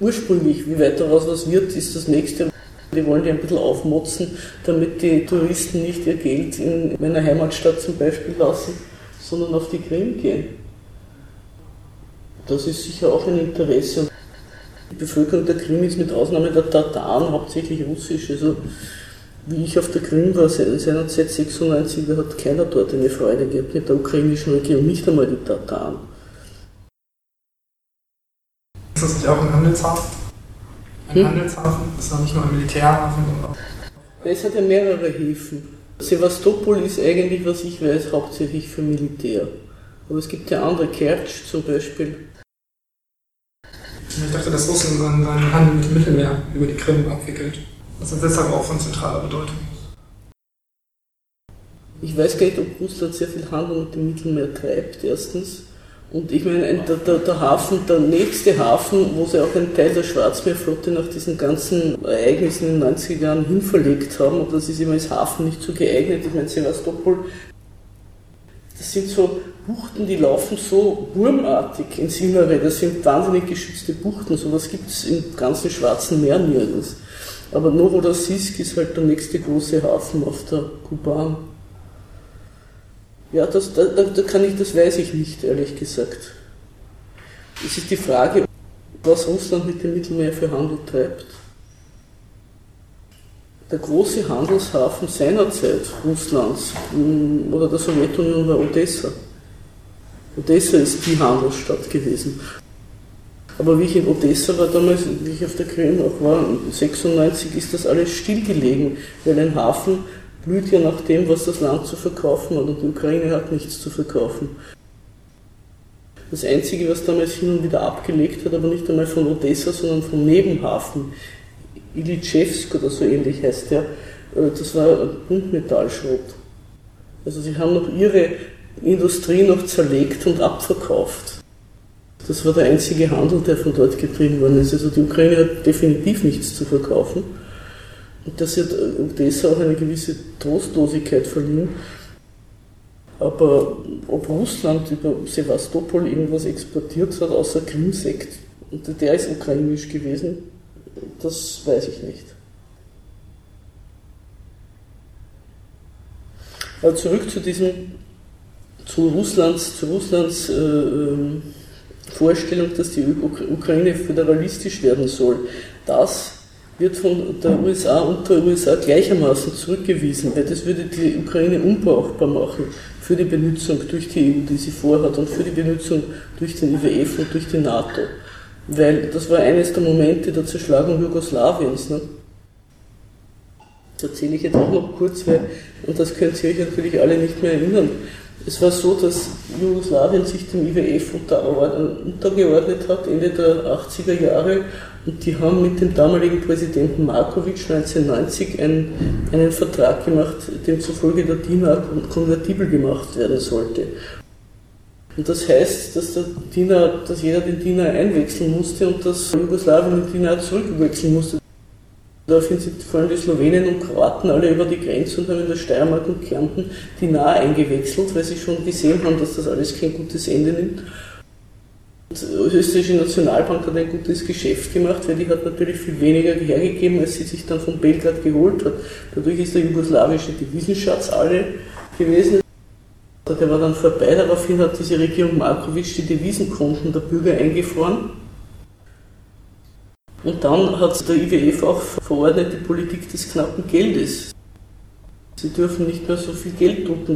ursprünglich, wie weit daraus was wird, ist das nächste. Die wollen die ein bisschen aufmotzen, damit die Touristen nicht ihr Geld in meiner Heimatstadt zum Beispiel lassen, sondern auf die Krim gehen. Das ist sicher auch ein Interesse. Die Bevölkerung der Krim ist mit Ausnahme der Tataren hauptsächlich russisch. Also wie ich auf der Krim war, seinerzeit 96, da hat keiner dort eine Freude gehabt mit der ukrainischen Regierung, nicht einmal die Tataren. Ist das nicht auch ein Handelshafen? Ein hm? Handelshafen? ist doch nicht nur ein Militärhafen. Es hat ja mehrere Häfen. Sevastopol ist eigentlich, was ich weiß, hauptsächlich für Militär. Aber es gibt ja andere, Kertsch zum Beispiel. Ich dachte, dass Russland seinen, seinen Handel mit dem Mittelmeer über die Krim abwickelt. Das ist deshalb auch von zentraler Bedeutung. Ich weiß gar nicht, ob Russland sehr viel Handel mit dem Mittelmeer treibt, erstens. Und ich meine, der, der, der, Hafen, der nächste Hafen, wo sie auch einen Teil der Schwarzmeerflotte nach diesen ganzen Ereignissen in den 90er Jahren hinverlegt haben, und das ist immer als Hafen nicht so geeignet. Ich meine, Sevastopol, das sind so Buchten, die laufen so wurmartig ins Innere. Das sind wahnsinnig geschützte Buchten. Sowas gibt es im ganzen Schwarzen Meer nirgends. Aber Novorossiysk ist halt der nächste große Hafen auf der Kuban. Ja, das, da, da kann ich, das weiß ich nicht, ehrlich gesagt. Es ist die Frage, was Russland mit dem Mittelmeer für Handel treibt. Der große Handelshafen seinerzeit Russlands mm, oder der Sowjetunion war Odessa. Odessa ist die Handelsstadt gewesen. Aber wie ich in Odessa war damals, wie ich auf der Krim auch war, 96 ist das alles stillgelegen, weil ein Hafen blüht ja nach dem, was das Land zu verkaufen hat und die Ukraine hat nichts zu verkaufen. Das Einzige, was damals hin und wieder abgelegt hat, aber nicht einmal von Odessa, sondern vom Nebenhafen, Ilitschewsk oder so ähnlich heißt der, äh, das war Buntmetallschrot. Also sie haben noch ihre Industrie noch zerlegt und abverkauft. Das war der einzige Handel, der von dort getrieben worden ist. Also die Ukraine hat definitiv nichts zu verkaufen. Und das hat Odessa auch eine gewisse Trostlosigkeit verliehen. Aber ob Russland über Sevastopol irgendwas exportiert hat, außer Krimsekt, und der ist ukrainisch gewesen, das weiß ich nicht. Aber zurück zu diesem zu Russlands, zu Russlands äh, ähm, Vorstellung, dass die Ukraine föderalistisch werden soll. Das wird von der USA und der USA gleichermaßen zurückgewiesen, weil das würde die Ukraine unbrauchbar machen für die Benutzung durch die EU, die sie vorhat, und für die Benutzung durch den IWF und durch die NATO. Weil das war eines der Momente der Zerschlagung Jugoslawiens. Ne? Das erzähle ich jetzt auch noch kurz, weil, und das könnt ihr euch natürlich alle nicht mehr erinnern. Es war so, dass Jugoslawien sich dem IWF untergeordnet hat, Ende der 80er Jahre, und die haben mit dem damaligen Präsidenten Markovic 1990 einen, einen Vertrag gemacht, demzufolge der DINA konvertibel gemacht werden sollte. Und das heißt, dass, der DINA, dass jeder den DINA einwechseln musste und dass Jugoslawien den DINA zurückwechseln musste. Daraufhin sind vor allem die Slowenen und Kroaten alle über die Grenze und haben in der Steiermark und Kärnten die nahe eingewechselt, weil sie schon gesehen haben, dass das alles kein gutes Ende nimmt. Die österreichische Nationalbank hat ein gutes Geschäft gemacht, weil die hat natürlich viel weniger hergegeben, als sie sich dann von Belgrad geholt hat. Dadurch ist der jugoslawische Devisenschatz alle gewesen. Der war dann vorbei, daraufhin hat diese Regierung Markovic die Devisenkonten der Bürger eingefroren. Und dann hat der IWF auch verordnet die Politik des knappen Geldes. Sie dürfen nicht mehr so viel Geld drucken.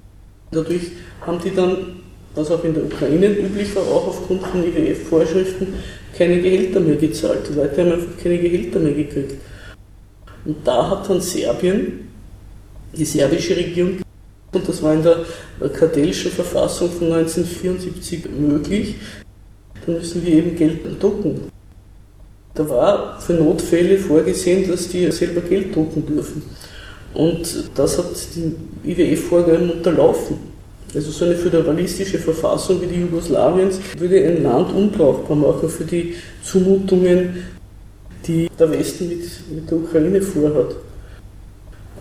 Dadurch haben die dann, was auch in der Ukraine üblich war, auch aufgrund von IWF-Vorschriften, keine Gehälter mehr gezahlt. Die Leute haben einfach keine Gehälter mehr gekriegt. Und da hat dann Serbien, die serbische Regierung, und das war in der kartellischen Verfassung von 1974 möglich, dann müssen wir eben Geld drucken. Da war für Notfälle vorgesehen, dass die selber Geld drucken dürfen. Und das hat die IWF-Vorgaben unterlaufen. Also so eine föderalistische Verfassung wie die Jugoslawiens würde ein Land unbrauchbar machen für die Zumutungen, die der Westen mit, mit der Ukraine vorhat.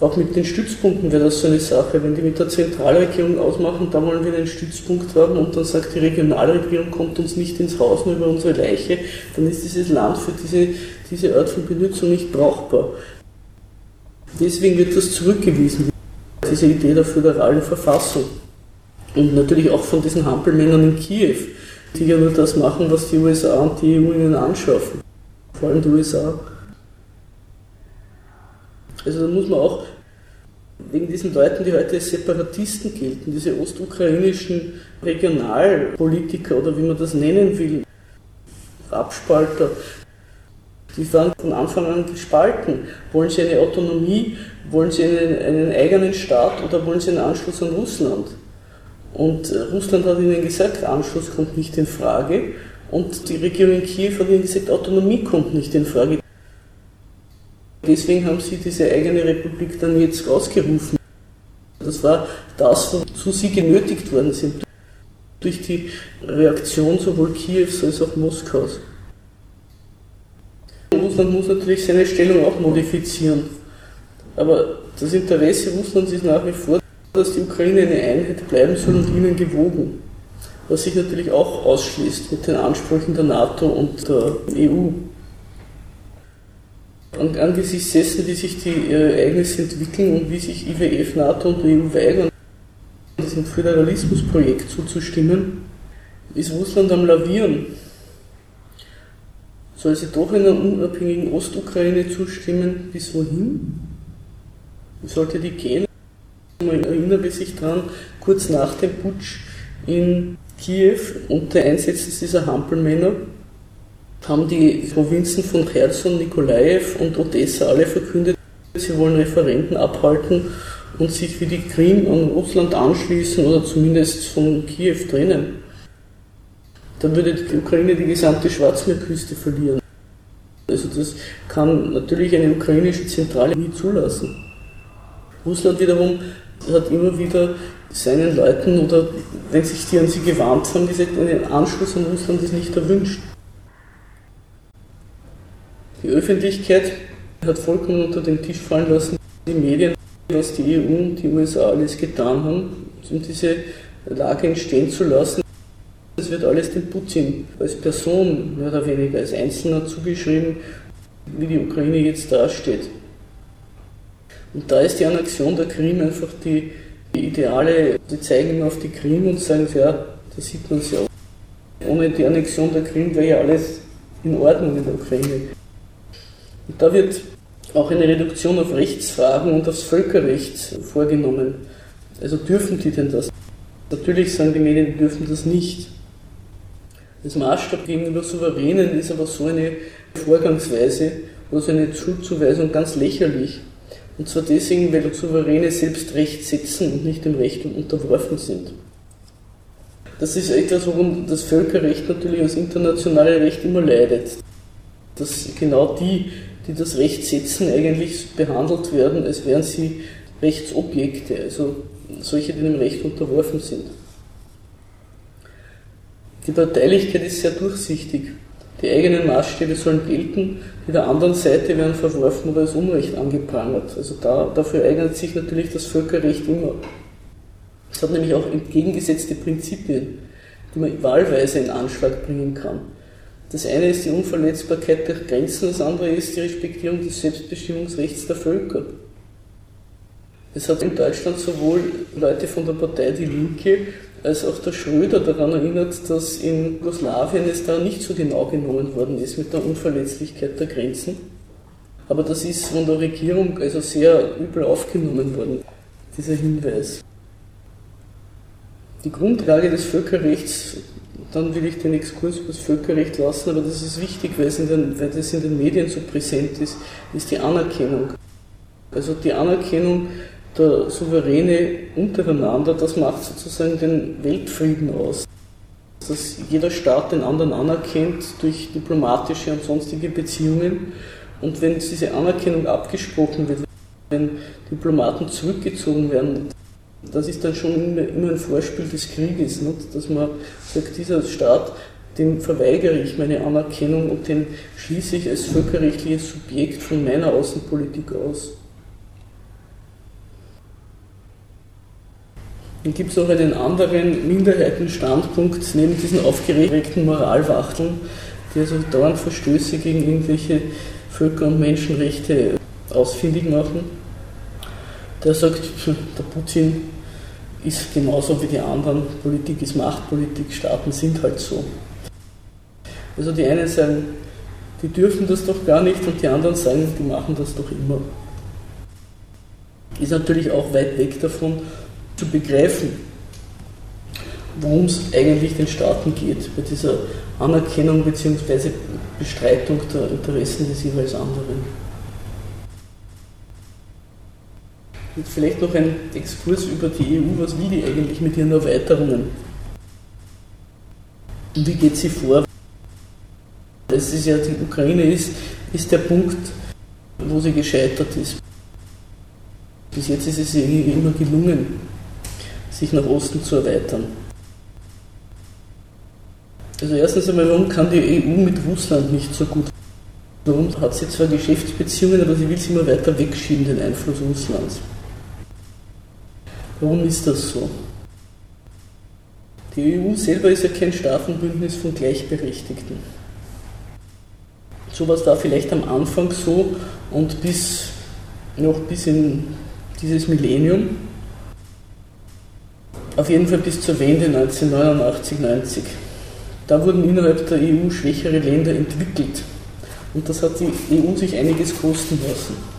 Auch mit den Stützpunkten wäre das so eine Sache. Wenn die mit der Zentralregierung ausmachen, da wollen wir einen Stützpunkt haben und dann sagt die Regionalregierung, kommt uns nicht ins Haus nur über unsere Leiche, dann ist dieses Land für diese, diese Art von Benutzung nicht brauchbar. Deswegen wird das zurückgewiesen, diese Idee der föderalen Verfassung. Und natürlich auch von diesen Hampelmännern in Kiew, die ja nur das machen, was die USA und die EU ihnen anschaffen. Vor allem die USA. Also da muss man auch wegen diesen Leuten, die heute als Separatisten gelten, diese ostukrainischen Regionalpolitiker oder wie man das nennen will, Abspalter, die waren von Anfang an gespalten. Wollen sie eine Autonomie, wollen sie einen, einen eigenen Staat oder wollen sie einen Anschluss an Russland? Und äh, Russland hat ihnen gesagt, Anschluss kommt nicht in Frage. Und die Regierung in Kiew hat ihnen gesagt, Autonomie kommt nicht in Frage. Deswegen haben sie diese eigene Republik dann jetzt rausgerufen. Das war das, wozu sie genötigt worden sind. Durch die Reaktion sowohl Kiews als auch Moskaus. Russland muss natürlich seine Stellung auch modifizieren. Aber das Interesse Russlands ist nach wie vor, dass die Ukraine eine Einheit bleiben soll und ihnen gewogen. Was sich natürlich auch ausschließt mit den Ansprüchen der NATO und der EU. Angesichts dessen, wie sich die Ereignisse entwickeln und wie sich IWF, NATO und EU weigern, diesem Föderalismusprojekt zuzustimmen, ist Russland am Lavieren soll sie doch einer unabhängigen Ostukraine zustimmen, bis wohin? Wie sollte die gehen? Man erinnere sich daran, kurz nach dem Putsch in Kiew und der Einsetzung dieser Hampelmänner haben die Provinzen von Cherson, Nikolaev und Odessa alle verkündet, sie wollen Referenten abhalten und sich wie die Krim an Russland anschließen oder zumindest von Kiew trennen dann würde die Ukraine die gesamte Schwarzmeerküste verlieren. Also das kann natürlich eine ukrainische Zentrale nie zulassen. Russland wiederum hat immer wieder seinen Leuten oder wenn sich die an sie gewarnt haben, gesagt, ein Anschluss an Russland ist nicht erwünscht. Die Öffentlichkeit hat vollkommen unter den Tisch fallen lassen, die Medien, was die EU und die USA alles getan haben, um diese Lage entstehen zu lassen. Das wird alles dem Putin als Person mehr oder weniger als Einzelner zugeschrieben, wie die Ukraine jetzt dasteht. Und da ist die Annexion der Krim einfach die, die Ideale, die zeigen auf die Krim und sagen, ja, da sieht man es ja. Ohne die Annexion der Krim wäre ja alles in Ordnung in der Ukraine. Da wird auch eine Reduktion auf Rechtsfragen und aufs Völkerrecht vorgenommen. Also dürfen die denn das? Natürlich sagen die Medien, die dürfen das nicht. Das Maßstab gegenüber Souveränen ist aber so eine Vorgangsweise oder so eine Schuldzuweisung ganz lächerlich. Und zwar deswegen, weil Souveräne selbst Recht setzen und nicht dem Recht unterworfen sind. Das ist etwas, worum das Völkerrecht natürlich als internationale Recht immer leidet. Dass genau die, die das Recht setzen, eigentlich behandelt werden, als wären sie Rechtsobjekte, also solche, die dem Recht unterworfen sind. Die Parteilichkeit ist sehr durchsichtig. Die eigenen Maßstäbe sollen gelten, die der anderen Seite werden verworfen oder als Unrecht angeprangert. Also da, dafür eignet sich natürlich das Völkerrecht immer. Es hat nämlich auch entgegengesetzte Prinzipien. die man wahlweise in Anschlag bringen kann. Das eine ist die Unverletzbarkeit der Grenzen, das andere ist die Respektierung des Selbstbestimmungsrechts der Völker. Es hat in Deutschland sowohl Leute von der Partei Die Linke als auch der Schröder daran erinnert, dass in Jugoslawien es da nicht so genau genommen worden ist mit der Unverletzlichkeit der Grenzen. Aber das ist von der Regierung also sehr übel aufgenommen worden, dieser Hinweis. Die Grundlage des Völkerrechts, dann will ich den Exkurs über das Völkerrecht lassen, aber das ist wichtig, weil, den, weil das in den Medien so präsent ist, ist die Anerkennung. Also die Anerkennung der Souveräne untereinander, das macht sozusagen den Weltfrieden aus. Dass jeder Staat den anderen anerkennt durch diplomatische und sonstige Beziehungen und wenn diese Anerkennung abgesprochen wird, wenn Diplomaten zurückgezogen werden, das ist dann schon immer, ein Vorspiel des Krieges, nicht? dass man sagt, dieser Staat, dem verweigere ich meine Anerkennung und den schließe ich als völkerrechtliches Subjekt von meiner Außenpolitik aus. Dann gibt es noch einen anderen Minderheitenstandpunkt neben diesen aufgeregten Moralwachteln, die also dauernd Verstöße gegen irgendwelche Völker- und Menschenrechte ausfindig machen. Der sagt, der Putin ist genauso wie die anderen, Politik ist Machtpolitik, Staaten sind halt so. Also die einen sagen, die dürfen das doch gar nicht und die anderen sagen, die machen das doch immer. Ist natürlich auch weit weg davon zu begreifen, worum es eigentlich den Staaten geht bei dieser Anerkennung bzw. Bestreitung der Interessen des jeweils anderen. Und vielleicht noch ein Exkurs über die EU, was will die eigentlich mit ihren Erweiterungen? Und wie geht sie vor? Das ist ja, die Ukraine ist, ist der Punkt, wo sie gescheitert ist. Bis jetzt ist es ihr immer gelungen, sich nach Osten zu erweitern. Also erstens einmal, warum kann die EU mit Russland nicht so gut? Warum hat sie zwar Geschäftsbeziehungen, aber sie will sie immer weiter wegschieben, den Einfluss Russlands. Warum ist das so? Die EU selber ist ja kein Staatenbündnis von Gleichberechtigten. Sowas war vielleicht am Anfang so und bis noch bis in dieses Millennium. Auf jeden Fall bis zur Wende 1989, 90. Da wurden innerhalb der EU schwächere Länder entwickelt und das hat die EU sich einiges kosten lassen.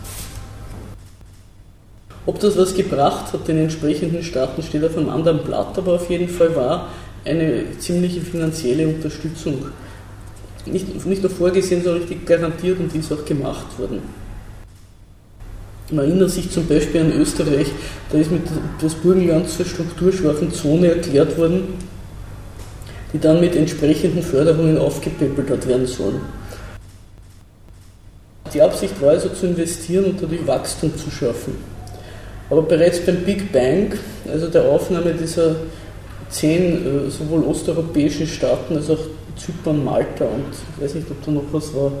Ob das was gebracht hat, den entsprechenden Staaten steht auf einem anderen Blatt, aber auf jeden Fall war eine ziemliche finanzielle Unterstützung nicht, nicht nur vorgesehen, sondern richtig garantiert und die ist auch gemacht worden. Man erinnert sich zum Beispiel an Österreich, da ist mit das Burgenland zur strukturschwachen Zone erklärt worden, die dann mit entsprechenden Förderungen aufgepäppelt hat werden sollen. Die Absicht war also zu investieren und dadurch Wachstum zu schaffen. Aber bereits beim Big Bang, also der Aufnahme dieser zehn äh, sowohl osteuropäischen Staaten als auch Zypern, Malta und ich weiß nicht, ob da noch was war,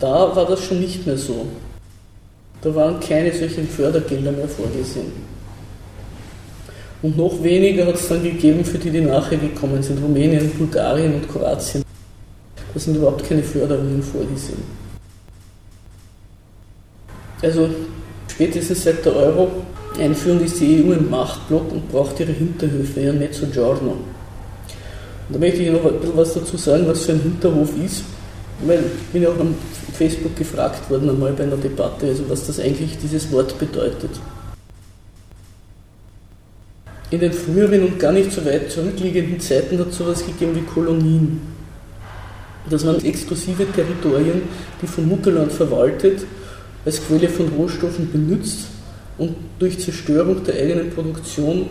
da war das schon nicht mehr so. Da waren keine solchen Fördergelder mehr vorgesehen. Und noch weniger hat es dann gegeben für die, die nachher gekommen sind, Rumänien, Bulgarien und Kroatien. Da sind überhaupt keine Förderungen vorgesehen. Also Spätestens seit der Euro-Einführung ist die EU ein Machtblock und braucht ihre Hinterhöfe, ja Mezzogiorno. Und da möchte ich noch ein bisschen was dazu sagen, was für ein Hinterhof ist. Weil ich bin ja auch am Facebook gefragt worden, einmal bei einer Debatte, also was das eigentlich dieses Wort bedeutet. In den früheren und gar nicht so weit zurückliegenden Zeiten hat es sowas gegeben wie Kolonien. Das waren exklusive Territorien, die vom Mutterland verwaltet als Quelle von Rohstoffen benutzt und durch Zerstörung der eigenen Produktion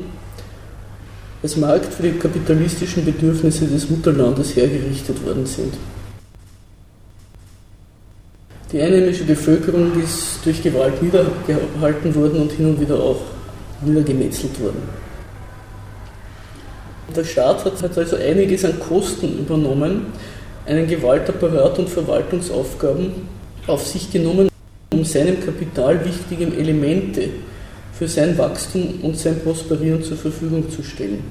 als Markt für die kapitalistischen Bedürfnisse des Mutterlandes hergerichtet worden sind. Die einheimische Bevölkerung ist durch Gewalt niedergehalten worden und hin und wieder auch niedergemetzelt worden. Der Staat hat also einiges an Kosten übernommen, einen Gewaltapparat und Verwaltungsaufgaben auf sich genommen um seinem Kapital wichtige Elemente für sein Wachstum und sein Prosperieren zur Verfügung zu stellen.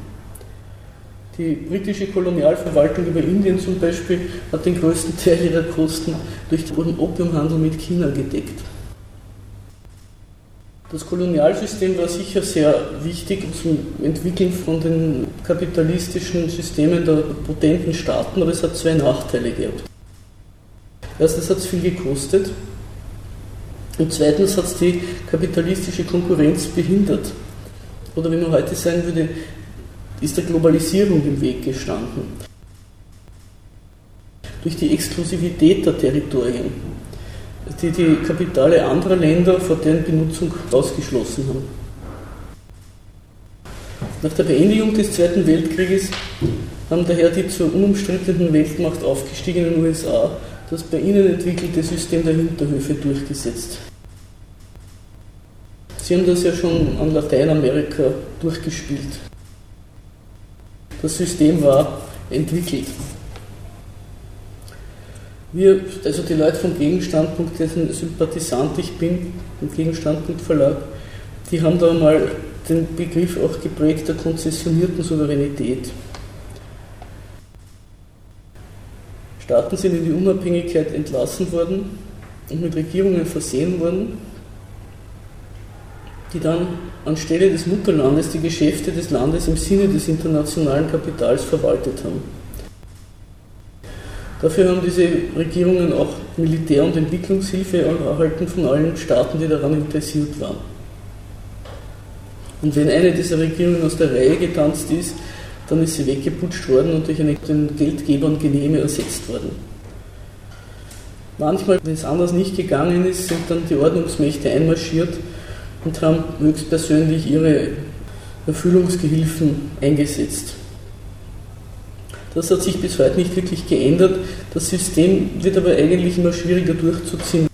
Die britische Kolonialverwaltung über Indien zum Beispiel hat den größten Teil ihrer Kosten durch den Opiumhandel mit China gedeckt. Das Kolonialsystem war sicher sehr wichtig zum Entwickeln von den kapitalistischen Systemen der potenten Staaten, aber es hat zwei Nachteile gehabt. Erstens hat es viel gekostet und zweitens hat es die kapitalistische Konkurrenz behindert. Oder wie man heute sagen würde, ist der Globalisierung im Weg gestanden. Durch die Exklusivität der Territorien, die die Kapitale anderer Länder vor deren Benutzung ausgeschlossen haben. Nach der Beendigung des Zweiten Weltkrieges haben daher die zur unumstrittenen Weltmacht aufgestiegenen USA das bei ihnen entwickelte System der Hinterhöfe durchgesetzt. Sie haben das ja schon an Lateinamerika durchgespielt. Das System war entwickelt. Wir, also die Leute vom Gegenstandpunkt, dessen Sympathisant ich bin, im Gegenstandpunkt Verlag, die haben da mal den Begriff auch geprägt der konzessionierten Souveränität. Staaten sind in die Unabhängigkeit entlassen worden und mit Regierungen versehen worden, die dann anstelle des Mutterlandes die Geschäfte des Landes im Sinne des internationalen Kapitals verwaltet haben. Dafür haben diese Regierungen auch Militär- und Entwicklungshilfe erhalten von allen Staaten, die daran interessiert waren. Und wenn eine dieser Regierungen aus der Reihe getanzt ist, dann ist sie weggeputscht worden und durch eine den Geldgebern genehme ersetzt worden. Manchmal, wenn es anders nicht gegangen ist, sind dann die Ordnungsmächte einmarschiert und haben höchstpersönlich ihre Erfüllungsgehilfen eingesetzt. Das hat sich bis heute nicht wirklich geändert. Das System wird aber eigentlich immer schwieriger durchzuziehen,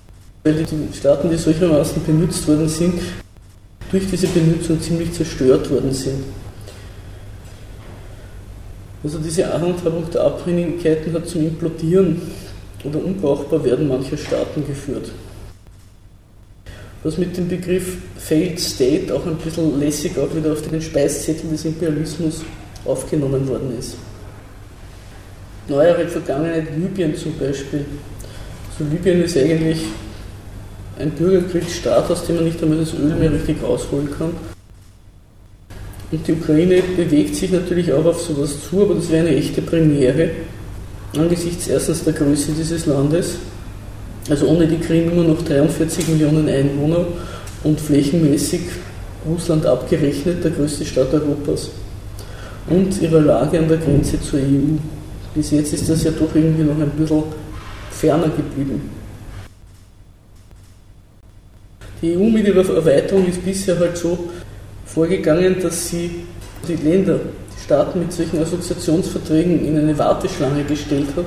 weil die Staaten, die solchermaßen benutzt worden sind, durch diese Benutzung ziemlich zerstört worden sind. Also diese Handhabung der Abhängigkeiten hat zum Implodieren oder Unbrauchbarwerden mancher Staaten geführt. Was mit dem Begriff Failed State auch ein bisschen lässig auch wieder auf den Speiszettel des Imperialismus aufgenommen worden ist. Neuere Vergangenheit Libyen zum Beispiel. Also Libyen ist eigentlich ein Bürgerkriegsstaat, aus dem man nicht einmal das Öl mehr richtig rausholen kann. Und die Ukraine bewegt sich natürlich auch auf sowas zu, aber das wäre eine echte Premiere angesichts erstens der Größe dieses Landes, also ohne die Krim immer noch 43 Millionen Einwohner und flächenmäßig Russland abgerechnet der größte Staat Europas und ihrer Lage an der Grenze zur EU. Bis jetzt ist das ja doch irgendwie noch ein bisschen ferner geblieben. Die EU mit ihrer Erweiterung ist bisher halt so vorgegangen, dass sie die Länder, die Staaten mit solchen Assoziationsverträgen in eine Warteschlange gestellt hat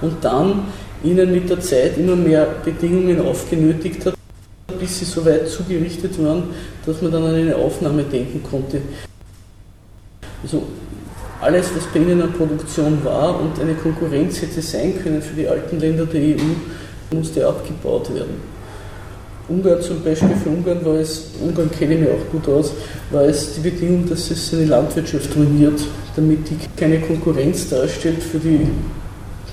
und dann ihnen mit der Zeit immer mehr Bedingungen aufgenötigt hat, bis sie so weit zugerichtet waren, dass man dann an eine Aufnahme denken konnte. Also alles, was bei ihnen an Produktion war und eine Konkurrenz hätte sein können für die alten Länder der EU, musste abgebaut werden. Ungarn zum Beispiel, für Ungarn war es, Ungarn kenne ich mir auch gut aus, war es die Bedingung, dass es seine Landwirtschaft ruiniert, damit die keine Konkurrenz darstellt für die,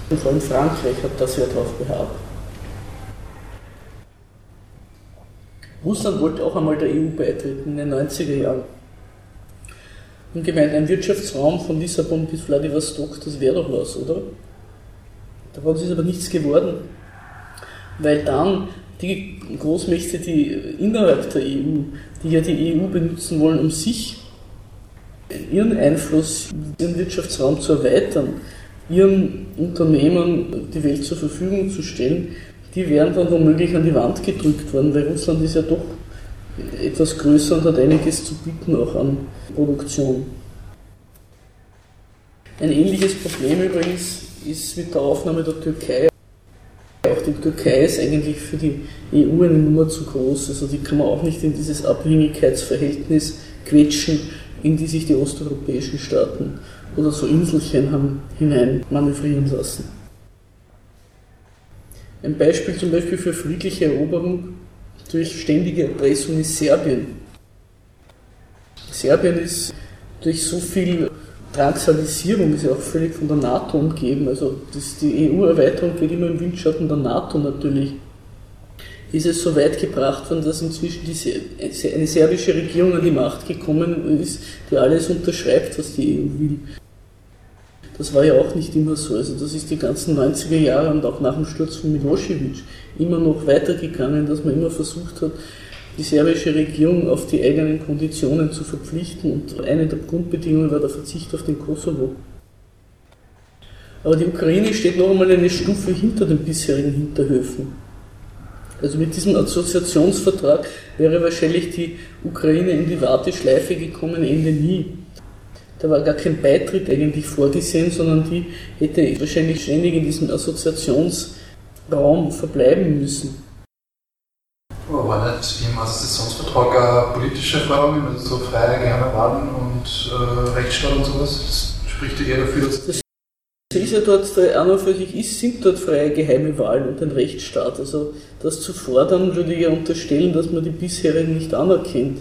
und vor allem Frankreich hat das ja darauf beharrt. Russland wollte auch einmal der EU beitreten in den 90er Jahren. Und gemeint, ein Wirtschaftsraum von Lissabon bis Vladivostok, das wäre doch was, oder? Daraus ist aber nichts geworden, weil dann die Großmächte, die innerhalb der EU, die ja die EU benutzen wollen, um sich ihren Einfluss, ihren Wirtschaftsraum zu erweitern, ihren Unternehmen die Welt zur Verfügung zu stellen, die wären dann womöglich an die Wand gedrückt worden, weil Russland ist ja doch etwas größer und hat einiges zu bieten auch an Produktion. Ein ähnliches Problem übrigens ist mit der Aufnahme der Türkei auch die Türkei ist eigentlich für die EU eine Nummer zu groß. Also die kann man auch nicht in dieses Abhängigkeitsverhältnis quetschen, in die sich die osteuropäischen Staaten oder so Inselchen haben hinein manövrieren lassen. Ein Beispiel zum Beispiel für friedliche Eroberung durch ständige Erpressung ist Serbien. Serbien ist durch so viel Drangsalisierung ist ja auch völlig von der NATO umgeben. Also das, die EU-Erweiterung geht immer im Windschatten der NATO natürlich. Ist es so weit gebracht worden, dass inzwischen diese, eine serbische Regierung an die Macht gekommen ist, die alles unterschreibt, was die EU will. Das war ja auch nicht immer so. Also das ist die ganzen 90er Jahre und auch nach dem Sturz von Milosevic immer noch weitergegangen, dass man immer versucht hat, die serbische Regierung auf die eigenen Konditionen zu verpflichten. Und eine der Grundbedingungen war der Verzicht auf den Kosovo. Aber die Ukraine steht noch einmal eine Stufe hinter den bisherigen Hinterhöfen. Also mit diesem Assoziationsvertrag wäre wahrscheinlich die Ukraine in die Warteschleife gekommen, Ende nie. Da war gar kein Beitritt eigentlich vorgesehen, sondern die hätte wahrscheinlich ständig in diesem Assoziationsraum verbleiben müssen. War nicht im Assoziationsvertrag eine politische Forderung, also so freie, geheime Wahlen und äh, Rechtsstaat und sowas? Das spricht ja eher dafür, dass. Das ist ja dort, an und für sich ist, sind dort freie geheime Wahlen und ein Rechtsstaat. Also das zu fordern, würde ja unterstellen, dass man die bisherigen nicht anerkennt.